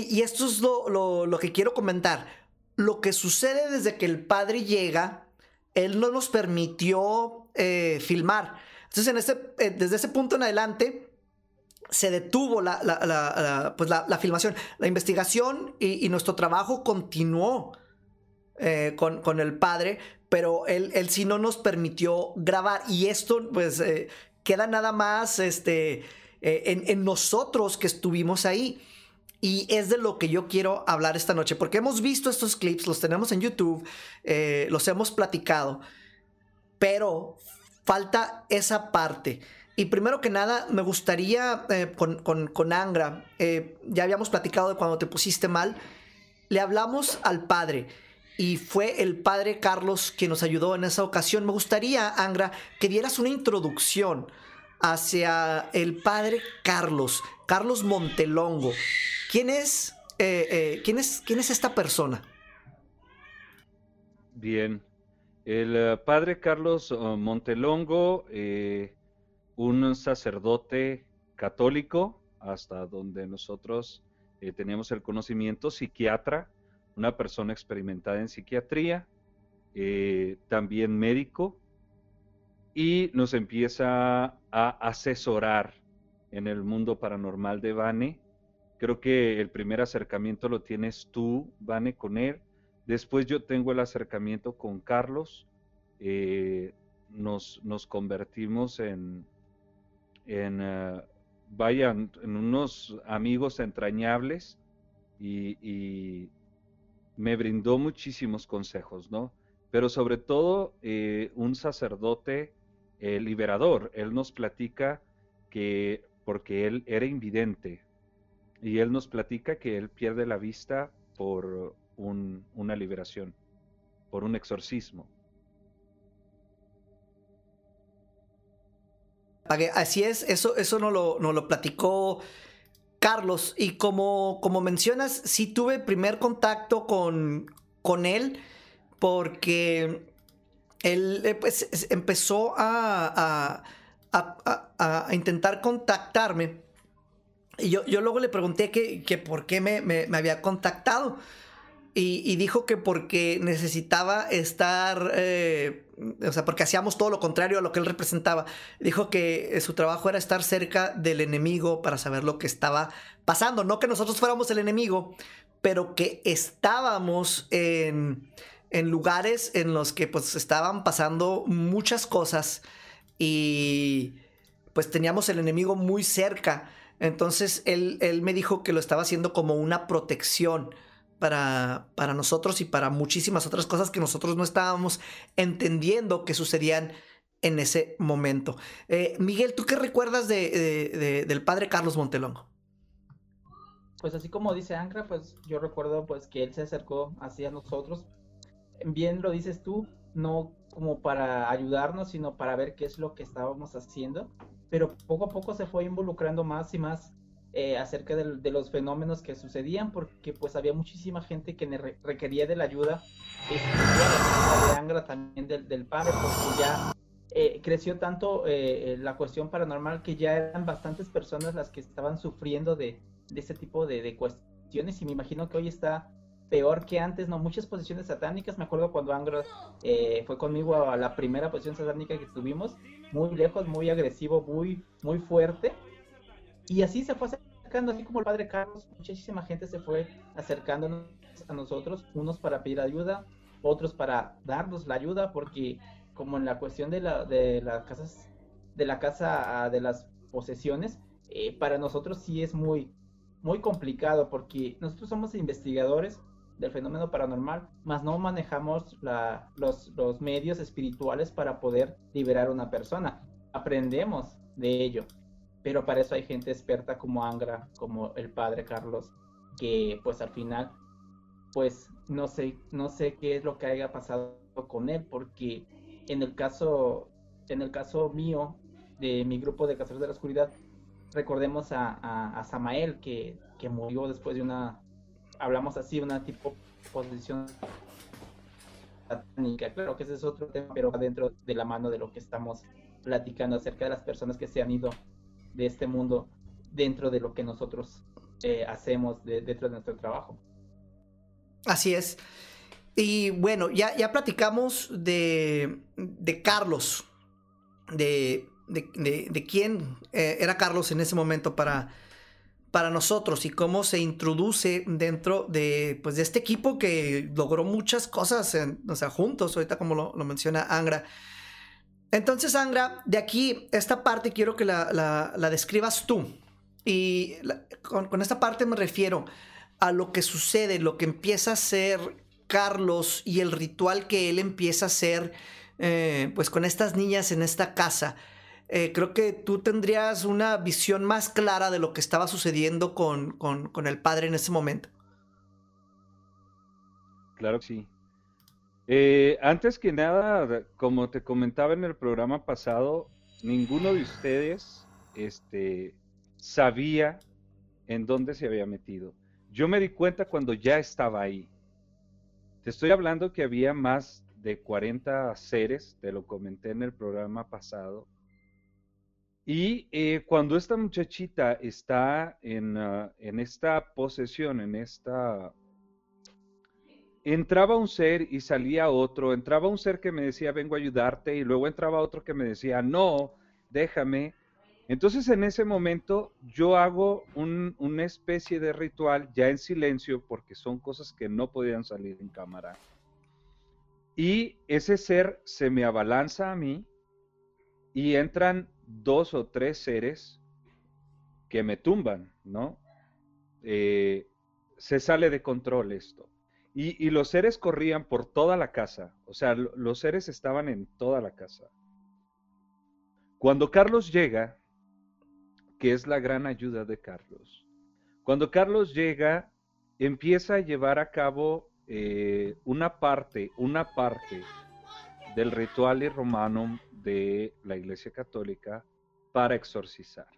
y esto es lo, lo- lo que quiero comentar. Lo que sucede desde que el padre llega, él no nos permitió eh, filmar. Entonces, en este, eh, desde ese punto en adelante, se detuvo la, la- pues la, filmación. La investigación y, y nuestro trabajo continuó eh, con, con el padre, pero él, él sí no nos permitió grabar. Y esto, pues, eh, queda nada más este, en, en nosotros que estuvimos ahí. Y es de lo que yo quiero hablar esta noche, porque hemos visto estos clips, los tenemos en YouTube, eh, los hemos platicado, pero falta esa parte. Y primero que nada, me gustaría eh, con, con- con Angra, eh, ya habíamos platicado de cuando te pusiste mal, le hablamos al padre y fue el padre Carlos quien nos ayudó en esa ocasión. Me gustaría, Angra, que dieras una introducción hacia el padre Carlos, Carlos Montelongo. ¿Quién es, eh, eh, ¿quién es, quién es esta persona? Bien. El eh, padre Carlos Montelongo, un sacerdote católico, hasta donde nosotros teníamos el conocimiento, psiquiatra, una persona experimentada en psiquiatría, también médico, y nos empieza a asesorar en el mundo paranormal de Vane. Creo que el primer acercamiento lo tienes tú, Vane, con él. Después yo tengo el acercamiento con Carlos. eh, nos, nos convertimos en, en eh, vaya, en unos amigos entrañables y, y me brindó muchísimos consejos, ¿no? Pero sobre todo eh, un sacerdote eh, liberador. Él nos platica que porque él era invidente. Y él nos platica que él pierde la vista por una liberación, por un exorcismo. Así es, eso, eso nos, lo, lo platicó Carlos. Y como, como mencionas, sí tuve primer contacto con, con él porque él eh, pues, empezó a, a, intentar contactarme. Y yo, yo luego le pregunté que, que por qué me, me, había contactado. Y, dijo que porque necesitaba estar, eh, o sea, porque hacíamos todo lo contrario a lo que él representaba. Dijo que su trabajo era estar cerca del enemigo para saber lo que estaba pasando. No que nosotros fuéramos el enemigo, pero que estábamos en, en lugares en los que pues estaban pasando muchas cosas y pues teníamos el enemigo muy cerca. Entonces él, él me dijo que lo estaba haciendo como una protección para, para nosotros y para muchísimas otras cosas que nosotros no estábamos entendiendo que sucedían en ese momento. Eh, Miguel, ¿tú qué recuerdas de, del padre Carlos Montelongo? Pues así como dice Ancra, pues yo recuerdo pues que él se acercó hacia nosotros. Bien lo dices tú, no como para ayudarnos, sino para ver qué es lo que estábamos haciendo. Pero poco a poco se fue involucrando más y más eh, acerca de, los fenómenos que sucedían, porque pues había muchísima gente que requería de la ayuda de Angra también del, padre, porque ya eh, creció tanto eh, la cuestión paranormal que ya eran bastantes personas las que estaban sufriendo de, de ese tipo de, cuestiones y me imagino que hoy está peor que antes, ¿no? Muchas posiciones satánicas, me acuerdo cuando Angra fue conmigo a la primera posición satánica que tuvimos, muy lejos, muy agresivo, muy, muy fuerte, y así se fue acercando, así como el padre Carlos, muchísima gente se fue acercándonos a nosotros, unos para pedir ayuda, otros para darnos la ayuda, porque como en la cuestión de, la, de las casas, de la casa, ah, de las posesiones, eh, para nosotros sí es muy, muy complicado, porque nosotros somos investigadores del fenómeno paranormal, más no manejamos la, los, medios espirituales para poder liberar a una persona. Aprendemos de ello, pero para eso hay gente experta como Angra, como el padre Carlos, que pues al final, pues no sé, no sé qué es lo que haya pasado con él, porque en el caso, en el caso mío, de mi grupo de Cazadores de la Oscuridad, recordemos a, a, Samael, que, que, murió después de una, hablamos así, una tipo posición satánica. Claro que ese es otro tema, pero dentro de la mano de lo que estamos platicando acerca de las personas que se han ido de este mundo dentro de lo que nosotros eh, hacemos dentro de nuestro trabajo. Así es. Y bueno, ya, ya platicamos de, de Carlos, de, de, quién eh, era Carlos en ese momento para, para nosotros y cómo se introduce dentro de, pues, de este equipo que logró muchas cosas o sea, juntos, ahorita como lo, menciona Angra. Entonces, Angra, de aquí, esta parte quiero que la, describas tú. Y con, esta parte me refiero a lo que sucede, lo que empieza a hacer Carlos y el ritual que él empieza a hacer, eh, pues con estas niñas en esta casa. Eh, creo que tú tendrías una visión más clara de lo que estaba sucediendo con, con el padre en ese momento. Claro que sí. Eh, antes que nada, como te comentaba en el programa pasado, ninguno de ustedes este, sabía en dónde se había metido. Yo me di cuenta cuando ya estaba ahí. Te estoy hablando que había más de 40 seres, te lo comenté en el programa pasado. Y eh, cuando esta muchachita está en, ah, en esta posesión, en esta entraba un ser y salía otro, entraba un ser que me decía, vengo a ayudarte, y luego entraba otro que me decía, no, déjame. Entonces en ese momento yo hago una especie de ritual ya en silencio, porque son cosas que no podían salir en cámara. Y ese ser se me abalanza a mí y entran dos o tres seres que me tumban, ¿no? Eh, se sale de control esto. Y, los seres corrían por toda la casa, o sea, los seres estaban en toda la casa. Cuando Carlos llega, que es la gran ayuda de Carlos. Cuando Carlos llega, empieza a llevar a cabo eh, una parte, una parte del ritual romano de la Iglesia Católica para exorcizar.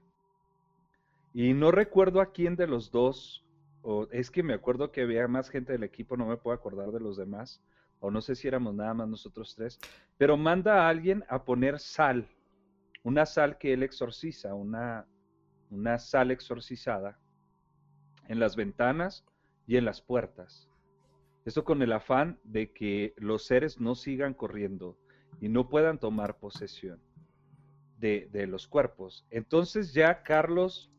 Y no recuerdo a quién de los dos, o es que me acuerdo que había más gente del equipo, no me puedo acordar de los demás, o no sé si éramos nada más nosotros tres, pero manda a alguien a poner sal, una sal que él exorciza, una, una sal exorcizada, en las ventanas y en las puertas. Esto con el afán de que los seres no sigan corriendo y no puedan tomar posesión de, los cuerpos. Entonces ya Carlos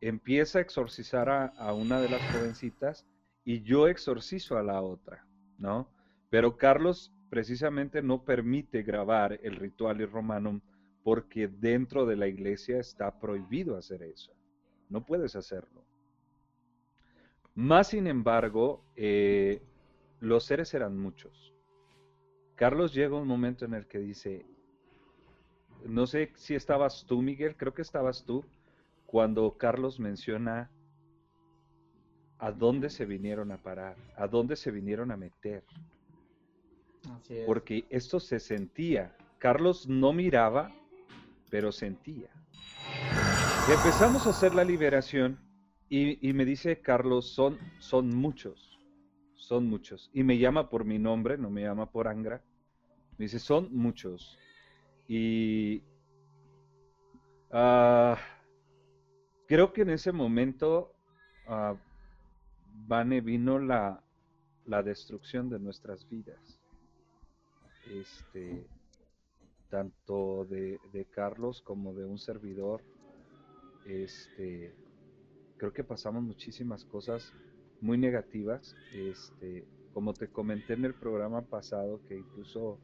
empieza a exorcizar a, a, una de las jovencitas y yo exorcizo a la otra, ¿no? Pero Carlos precisamente no permite grabar el ritual y romanum porque dentro de la iglesia está prohibido hacer eso. No puedes hacerlo. Más sin embargo, eh, los seres eran muchos. Carlos llega un momento en el que dice, no sé si estabas tú, Miguel, creo que estabas tú, cuando Carlos menciona a dónde se vinieron a parar, a dónde se vinieron a meter. Porque esto se sentía. Carlos no miraba, pero sentía. empezamos a hacer la liberación y, y me dice Carlos, son, son muchos son muchos. Y me llama por mi nombre, no me llama por Angra. Me dice, son muchos. Y uh, creo que en ese momento, uh, vino la, la, destrucción de nuestras vidas. Este, tanto de, de Carlos como de un servidor. Este, creo que pasamos muchísimas cosas muy negativas. Este, como te comenté en el programa pasado, que incluso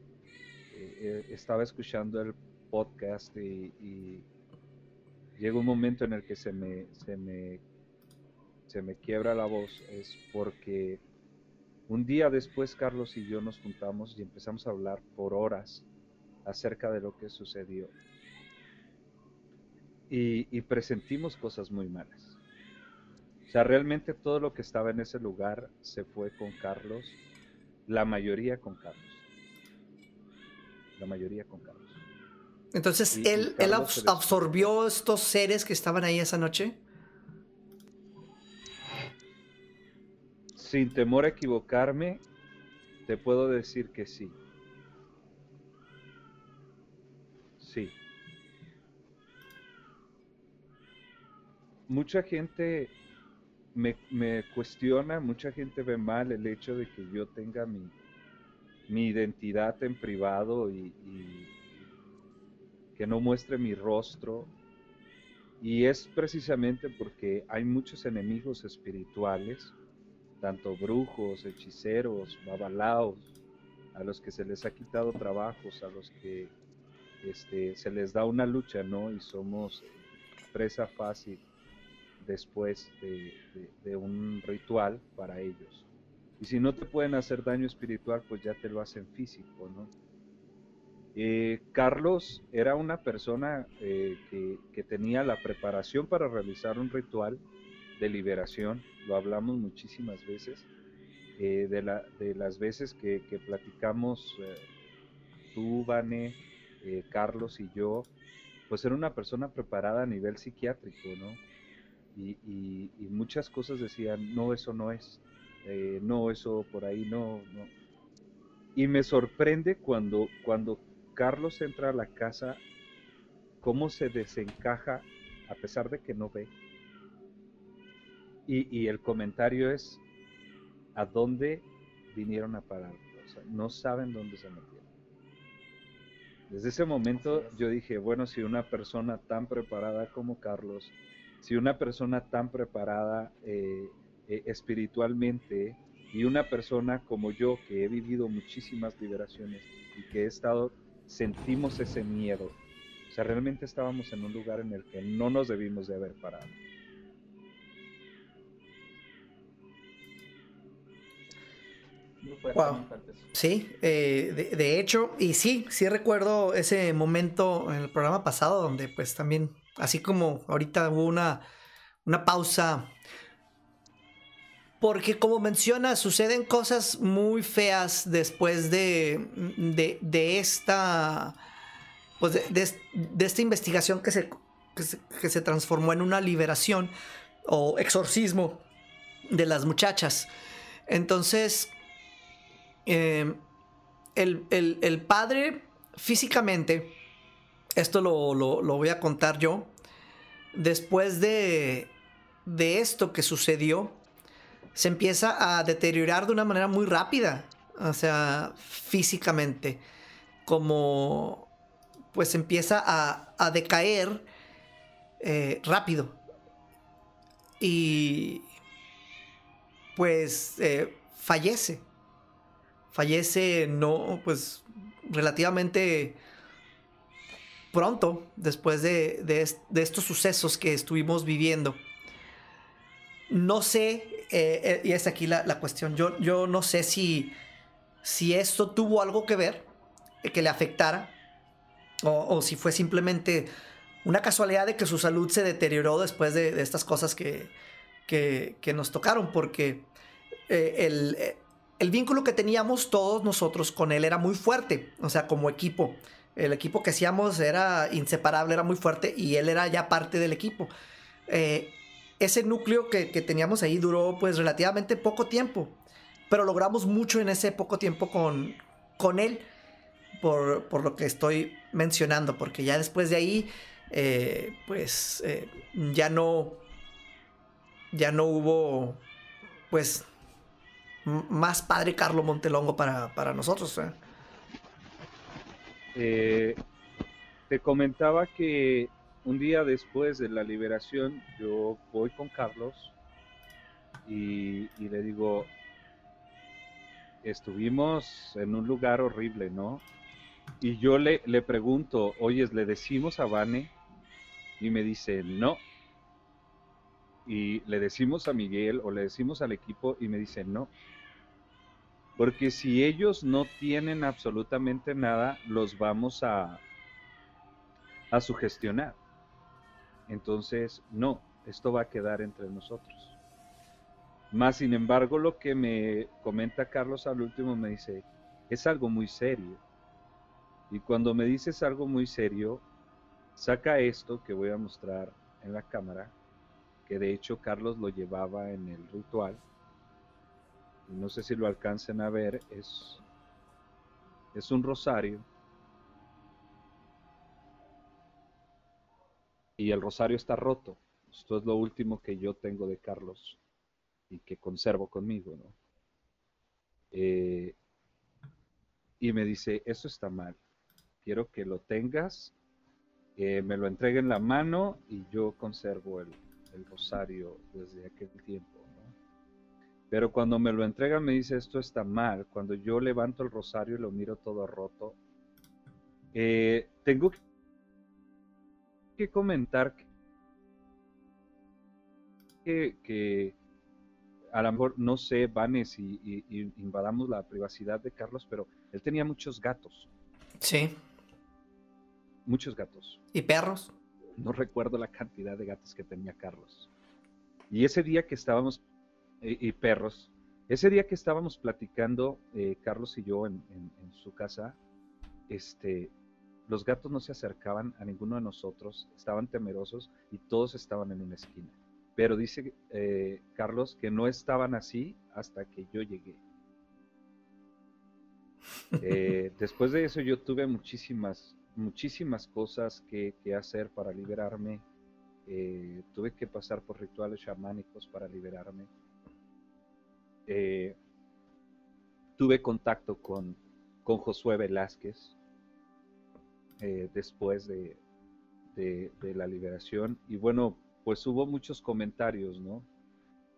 eh, eh, estaba escuchando el podcast y, y, llega un momento en el que se me, se me, se me quiebra la voz, es porque un día después Carlos y yo nos juntamos y empezamos a hablar por horas acerca de lo que sucedió. Y presentimos cosas muy malas o sea, realmente todo lo que estaba en ese lugar se fue con Carlos, la mayoría con Carlos. La mayoría con Carlos. Entonces, ¿él, ¿él absorbió estos seres que estaban ahí esa noche? Sin temor a equivocarme, te puedo decir que sí. Sí. Mucha gente me, cuestiona, mucha gente ve mal el hecho de que yo tenga mi, mi identidad en privado y, que no muestre mi rostro. Y es precisamente porque hay muchos enemigos espirituales, tanto brujos, hechiceros, babalaos, a los que se les ha quitado trabajos, a los que este, se les da una lucha, ¿no? Y somos presa fácil después de, un ritual para ellos. Y si no te pueden hacer daño espiritual, pues ya te lo hacen físico, ¿no? Eh, Carlos era una persona eh, que, tenía la preparación para realizar un ritual de liberación, lo hablamos muchísimas veces, eh, de, la, de, las veces que, platicamos tú, Vane, Carlos y yo, pues era una persona preparada a nivel psiquiátrico, ¿no? Y, muchas cosas decían, no, eso no es, eh, no, eso por ahí no, no. Y me sorprende cuando, cuando Carlos entra a la casa, cómo se desencaja a pesar de que no ve. Y, y el comentario es, ¿a dónde vinieron a parar? O sea, no saben dónde se metieron. Desde ese momento yo dije, bueno, si una persona tan preparada como Carlos si una persona tan preparada eh, eh, espiritualmente y una persona como yo que he vivido muchísimas liberaciones y que he estado, sentimos ese miedo. O sea, realmente estábamos en un lugar en el que no nos debimos de haber parado. Wow. Sí, eh, de, de, hecho, y sí, sí recuerdo ese momento en el programa pasado donde pues también así como ahorita hubo una, una pausa. Porque como menciona, suceden cosas muy feas después de, de, esta. Pues de, esta investigación que se, que se, transformó en una liberación o exorcismo de las muchachas. Entonces, eh, el, el, padre físicamente, esto lo, lo, voy a contar yo, después de, de esto que sucedió, se empieza a deteriorar de una manera muy rápida, o sea, físicamente, como pues empieza a, a decaer eh, rápido. Y pues eh, fallece. Fallece no, pues relativamente pronto después de, de, estos sucesos que estuvimos viviendo. No sé, eh, eh, y es aquí la, cuestión, yo, yo, no sé si, si esto tuvo algo que ver, que le afectara, o, si fue simplemente una casualidad de que su salud se deterioró después de, estas cosas que, que, que, nos tocaron, porque el, el vínculo que teníamos todos nosotros con él era muy fuerte, o sea, como equipo. El equipo que hacíamos era inseparable, era muy fuerte y él era ya parte del equipo. Eh, ese núcleo que, teníamos ahí duró pues relativamente poco tiempo, pero logramos mucho en ese poco tiempo con, con él, por, lo que estoy mencionando, porque ya después de ahí, eh, pues eh, ya no, ya no hubo, pues más padre Carlo Montelongo para, para nosotros. Eh, te comentaba que un día después de la liberación yo voy con Carlos y, le digo, estuvimos en un lugar horrible, ¿no? Y yo le, le pregunto, oye, ¿le decimos a Vane? Y me dice, no. Y le decimos a Miguel o le decimos al equipo y me dice, no. Porque si ellos no tienen absolutamente nada, los vamos a, a sugestionar. Entonces, no, esto va a quedar entre nosotros. Más sin embargo, lo que me comenta Carlos al último me dice, es algo muy serio. Y cuando me dices algo muy serio, saca esto que voy a mostrar en la cámara, que de hecho Carlos lo llevaba en el ritual no sé si lo alcancen a ver, es, es un rosario. Y el rosario está roto. Esto es lo último que yo tengo de Carlos y que conservo conmigo, ¿no? Eh, y me dice, eso está mal. Quiero que lo tengas, que me lo entregue en la mano y yo conservo el, el rosario desde aquel tiempo. Pero cuando me lo entrega me dice esto está mal. Cuando yo levanto el rosario y lo miro todo roto, eh, tengo que comentar que, a lo mejor no sé, Vanes, y, invadamos la privacidad de Carlos, pero él tenía muchos gatos. Sí. Muchos gatos. ¿Y perros? No recuerdo la cantidad de gatos que tenía Carlos. Y ese día que estábamos y, perros. Ese día que estábamos platicando, eh, Carlos y yo en, su casa, este, los gatos no se acercaban a ninguno de nosotros, estaban temerosos y todos estaban en una esquina. Pero dice eh, Carlos que no estaban así hasta que yo llegué. Eh, después de eso yo tuve muchísimas, muchísimas cosas que, que hacer para liberarme. tuve que pasar por rituales chamánicos para liberarme. Eh, tuve contacto con, con Josué Velázquez eh, después de, de, la liberación y bueno, pues hubo muchos comentarios, ¿no?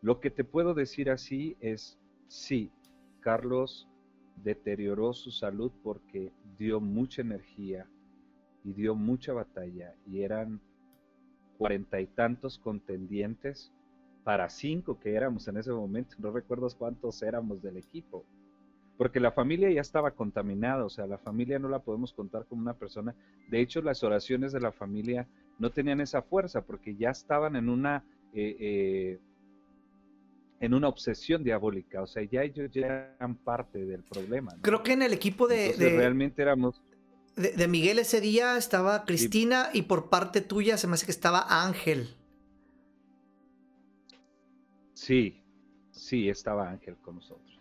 Lo que te puedo decir así es, sí, Carlos deterioró su salud porque dio mucha energía y dio mucha batalla y eran cuarenta y tantos contendientes para cinco que éramos en ese momento, no recuerdo cuántos éramos del equipo. porque la familia ya estaba contaminada, o sea, la familia no la podemos contar como una persona. De hecho, las oraciones de la familia no tenían esa fuerza porque ya estaban en una eh, eh, en una obsesión diabólica, o sea, ya ellos ya eran parte del problema. Creo que en el equipo de, realmente éramos de, Miguel ese día estaba Cristina y por parte tuya se me hace que estaba Ángel. Sí, sí, estaba Ángel con nosotros.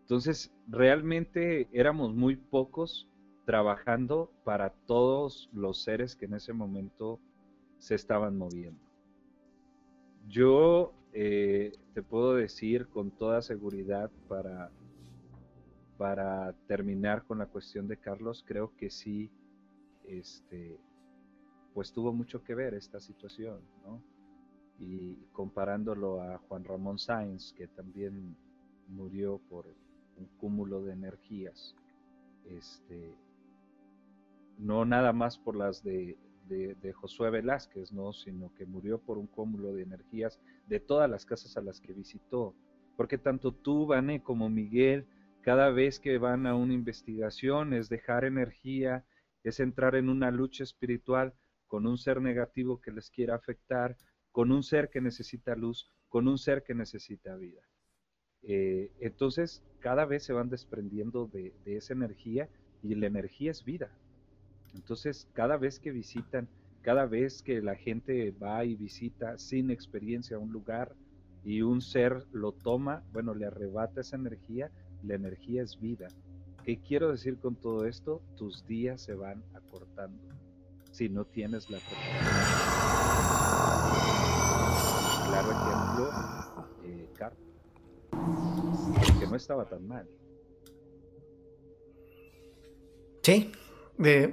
Entonces, realmente éramos muy pocos trabajando para todos los seres que en ese momento se estaban moviendo. Yo eh, te puedo decir con toda seguridad para, para terminar con la cuestión de Carlos, creo que sí, este, pues tuvo mucho que ver esta situación, ¿no? Y comparándolo a Juan Ramón Sáenz, que también murió por un cúmulo de energías, este, no nada más por las de, de, Josué Velázquez, ¿no? sino que murió por un cúmulo de energías de todas las casas a las que visitó. Porque tanto tú, Vane, como Miguel, cada vez que van a una investigación es dejar energía, es entrar en una lucha espiritual con un ser negativo que les quiera afectar, con un ser que necesita luz, con un ser que necesita vida. Eh, entonces, cada vez se van desprendiendo de, esa energía y la energía es vida. Entonces, cada vez que visitan, cada vez que la gente va y visita sin experiencia un lugar y un ser lo toma, bueno, le arrebata esa energía, la energía es vida. ¿Qué quiero decir con todo esto? Tus días se van acortando si no tienes la claro ejemplo, eh, que no estaba tan mal. Sí,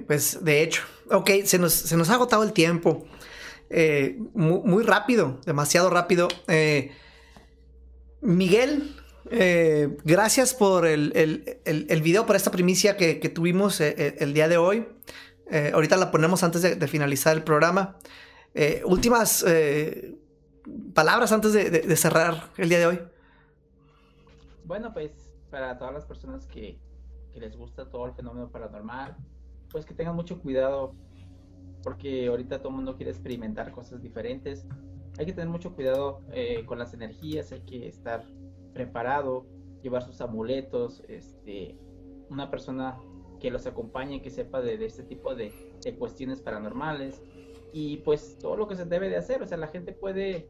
pues de hecho. Ok, se nos, se nos ha agotado el tiempo. Eh, muy, rápido, demasiado rápido. Eh, Miguel, eh, gracias por el, el, video, por esta primicia que, tuvimos el día de hoy. ahorita la ponemos antes de, de finalizar el programa. Últimas palabras antes de, cerrar el día de hoy. Bueno, pues para todas las personas que, les gusta todo el fenómeno paranormal, pues que tengan mucho cuidado porque ahorita todo el mundo quiere experimentar cosas diferentes. Hay que tener mucho cuidado eh, con las energías, hay que estar preparado, llevar sus amuletos, este, una persona que los acompañe, que sepa de, este tipo de, de, cuestiones paranormales y pues todo lo que se debe de hacer, o sea, la gente puede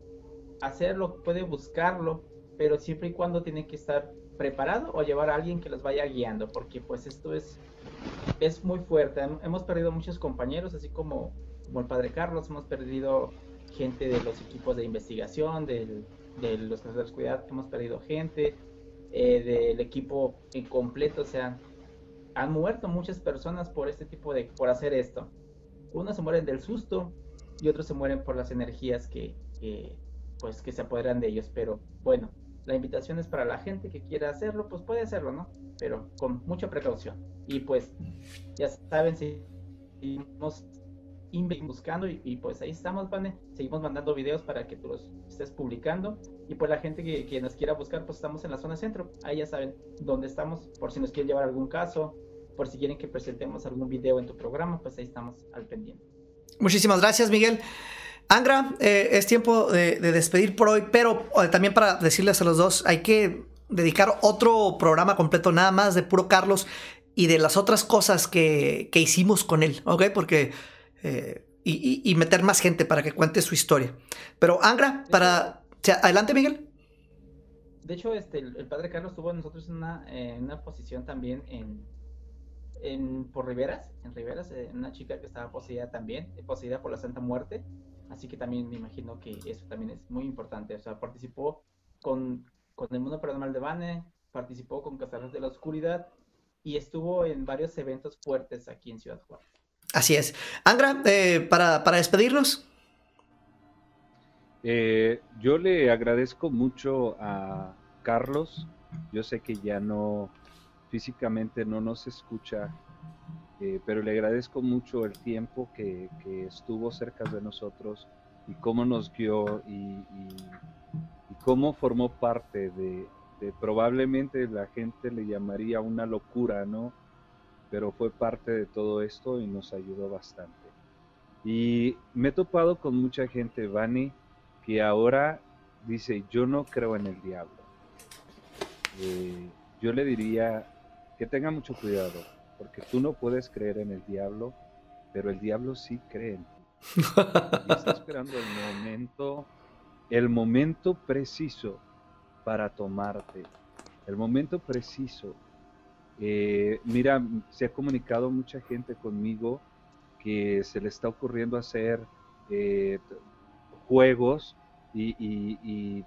hacerlo, puede buscarlo, pero siempre y cuando tiene que estar preparado o llevar a alguien que los vaya guiando, porque pues esto es, es muy fuerte. Hemos perdido muchos compañeros, así como, como el padre Carlos, hemos perdido gente de los equipos de investigación, de los de cuidado, hemos perdido gente, eh, del equipo incompleto, o sea, han muerto muchas personas por este tipo de, por hacer esto. Unos se mueren del susto y otros se mueren por las energías que, pues que se apoderan de ellos. Pero bueno, la invitación es para la gente que quiera hacerlo, pues puede hacerlo, ¿no? Pero con mucha precaución. Y pues ya saben, seguimos buscando y, pues ahí estamos, Vane. Seguimos mandando videos para que tú los estés publicando. Y pues la gente que, que, nos quiera buscar, pues estamos en la zona centro. Ahí ya saben dónde estamos, por si nos quieren llevar algún caso, por si quieren que presentemos algún video en tu programa, pues ahí estamos al pendiente. Muchísimas gracias, Miguel. Angra, eh, es tiempo de, despedir por hoy, pero eh, también para decirles a los dos, hay que dedicar otro programa completo nada más de puro Carlos y de las otras cosas que, hicimos con él, ¿ok? Porque... Eh, y, meter más gente para que cuente su historia. Pero Angra, para... adelante, Miguel. De hecho, este, el, padre Carlos tuvo nosotros una, una posición también en, en, por Riveras, en Riveras, una chica que estaba poseída también, poseída por la Santa Muerte. Así que también me imagino que eso también es muy importante. O sea, participó con, con el mundo paranormal de Bane, participó con Cazadores de la Oscuridad y estuvo en varios eventos fuertes aquí en Ciudad Juárez. Así es. Angra, eh, para, para, despedirnos. Eh, yo le agradezco mucho a Carlos. Yo sé que ya no físicamente no nos escucha eh, pero le agradezco mucho el tiempo que, estuvo cerca de nosotros y cómo nos guió y, cómo formó parte de, Este, probablemente la gente le llamaría una locura, ¿no? Pero fue parte de todo esto y nos ayudó bastante. Y me he topado con mucha gente, Vani, que ahora dice, yo no creo en el diablo. Eh, yo le diría que tenga mucho cuidado, porque tú no puedes creer en el diablo, pero el diablo sí cree en ti. Y está esperando el momento, el momento preciso para tomarte, el momento preciso. Eh, mira, se ha comunicado mucha gente conmigo que se le está ocurriendo hacer eh, juegos y, y, y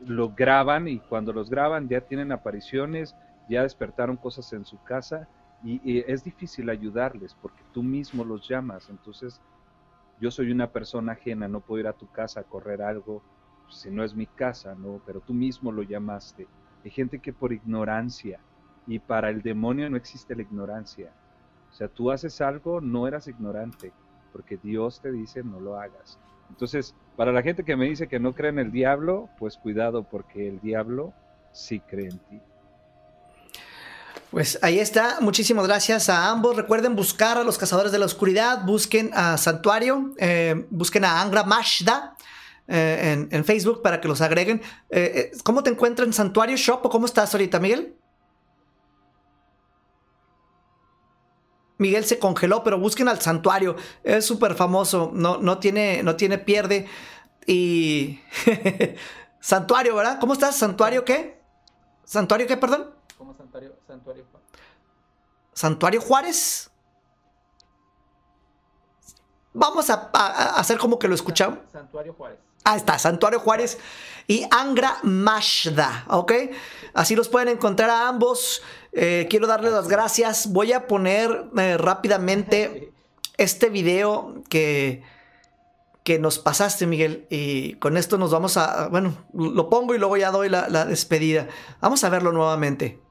lo graban y cuando los graban ya tienen apariciones, ya despertaron cosas en su casa y, es difícil ayudarles porque tú mismo los llamas. Entonces, yo soy una persona ajena, no puedo ir a tu casa a correr algo si no es mi casa, ¿no? Pero tú mismo lo llamaste. Hay gente que por ignorancia, y para el demonio no existe la ignorancia. O sea, tú haces algo, no eras ignorante, porque Dios te dice no lo hagas. Entonces, para la gente que me dice que no cree en el diablo, pues cuidado, porque el diablo sí cree en ti. Pues ahí está. Muchísimas gracias a ambos. Recuerden buscar a los cazadores de la oscuridad. Busquen a Santuario. Eh, busquen a Angra Mashda. Eh, en, Facebook para que los agreguen. Eh, ¿Cómo te encuentras en Santuario Shop o cómo estás ahorita, Miguel? Miguel se congeló, pero busquen al santuario. Es súper famoso. No, no, tiene, no tiene pierde. Y. santuario, ¿verdad? ¿Cómo estás? ¿Santuario qué? ¿Santuario qué, perdón? ¿Cómo santuario? Santuario Juárez. ¿Santuario Juárez? Vamos a, a, a hacer como que lo escuchamos. Santuario Juárez. Ah, está, Santuario Juárez y Angra Mashda, ¿ok? Así los pueden encontrar a ambos. Eh, quiero darles las gracias. Voy a poner eh, rápidamente este video que, que nos pasaste, Miguel. Y con esto nos vamos a... Bueno, lo pongo y luego ya doy la, la despedida. Vamos a verlo nuevamente.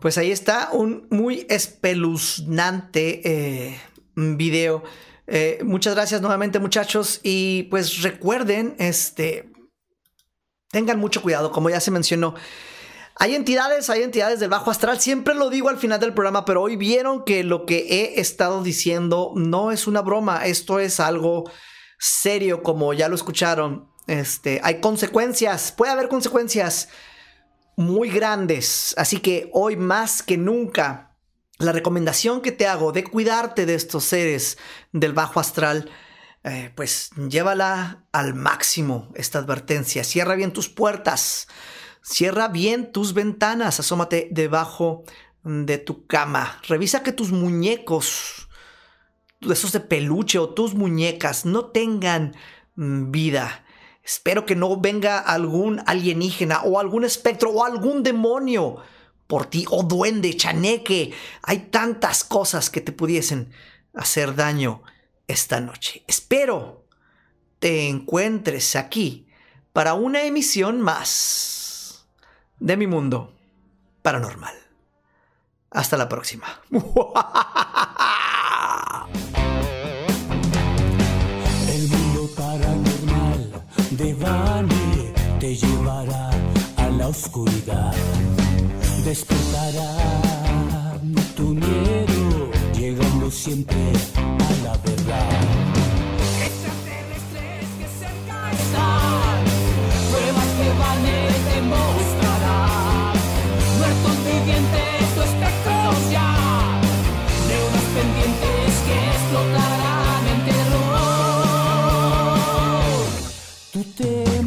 Pues ahí está un muy espeluznante eh, video. Eh, muchas gracias nuevamente muchachos y pues recuerden, este, tengan mucho cuidado, como ya se mencionó. Hay entidades, hay entidades del bajo astral, siempre lo digo al final del programa, pero hoy vieron que lo que he estado diciendo no es una broma, esto es algo serio, como ya lo escucharon. Este, hay consecuencias, puede haber consecuencias muy grandes. Así que hoy más que nunca, la recomendación que te hago de cuidarte de estos seres del bajo astral, eh, pues llévala al máximo esta advertencia. Cierra bien tus puertas, cierra bien tus ventanas, asómate debajo de tu cama. Revisa que tus muñecos, esos de peluche o tus muñecas, no tengan vida. Espero que no venga algún alienígena o algún espectro o algún demonio por ti o duende, chaneque. Hay tantas cosas que te pudiesen hacer daño esta noche. Espero te encuentres aquí para una emisión más de mi mundo paranormal. Hasta la próxima. oscuridad despertará tu miedo, llegando siempre a la verdad. Extraterrestres que cerca están, pruebas que van te mostrarán, muertos vivientes o espectros ya, deudas pendientes que explotarán en terror. Tú te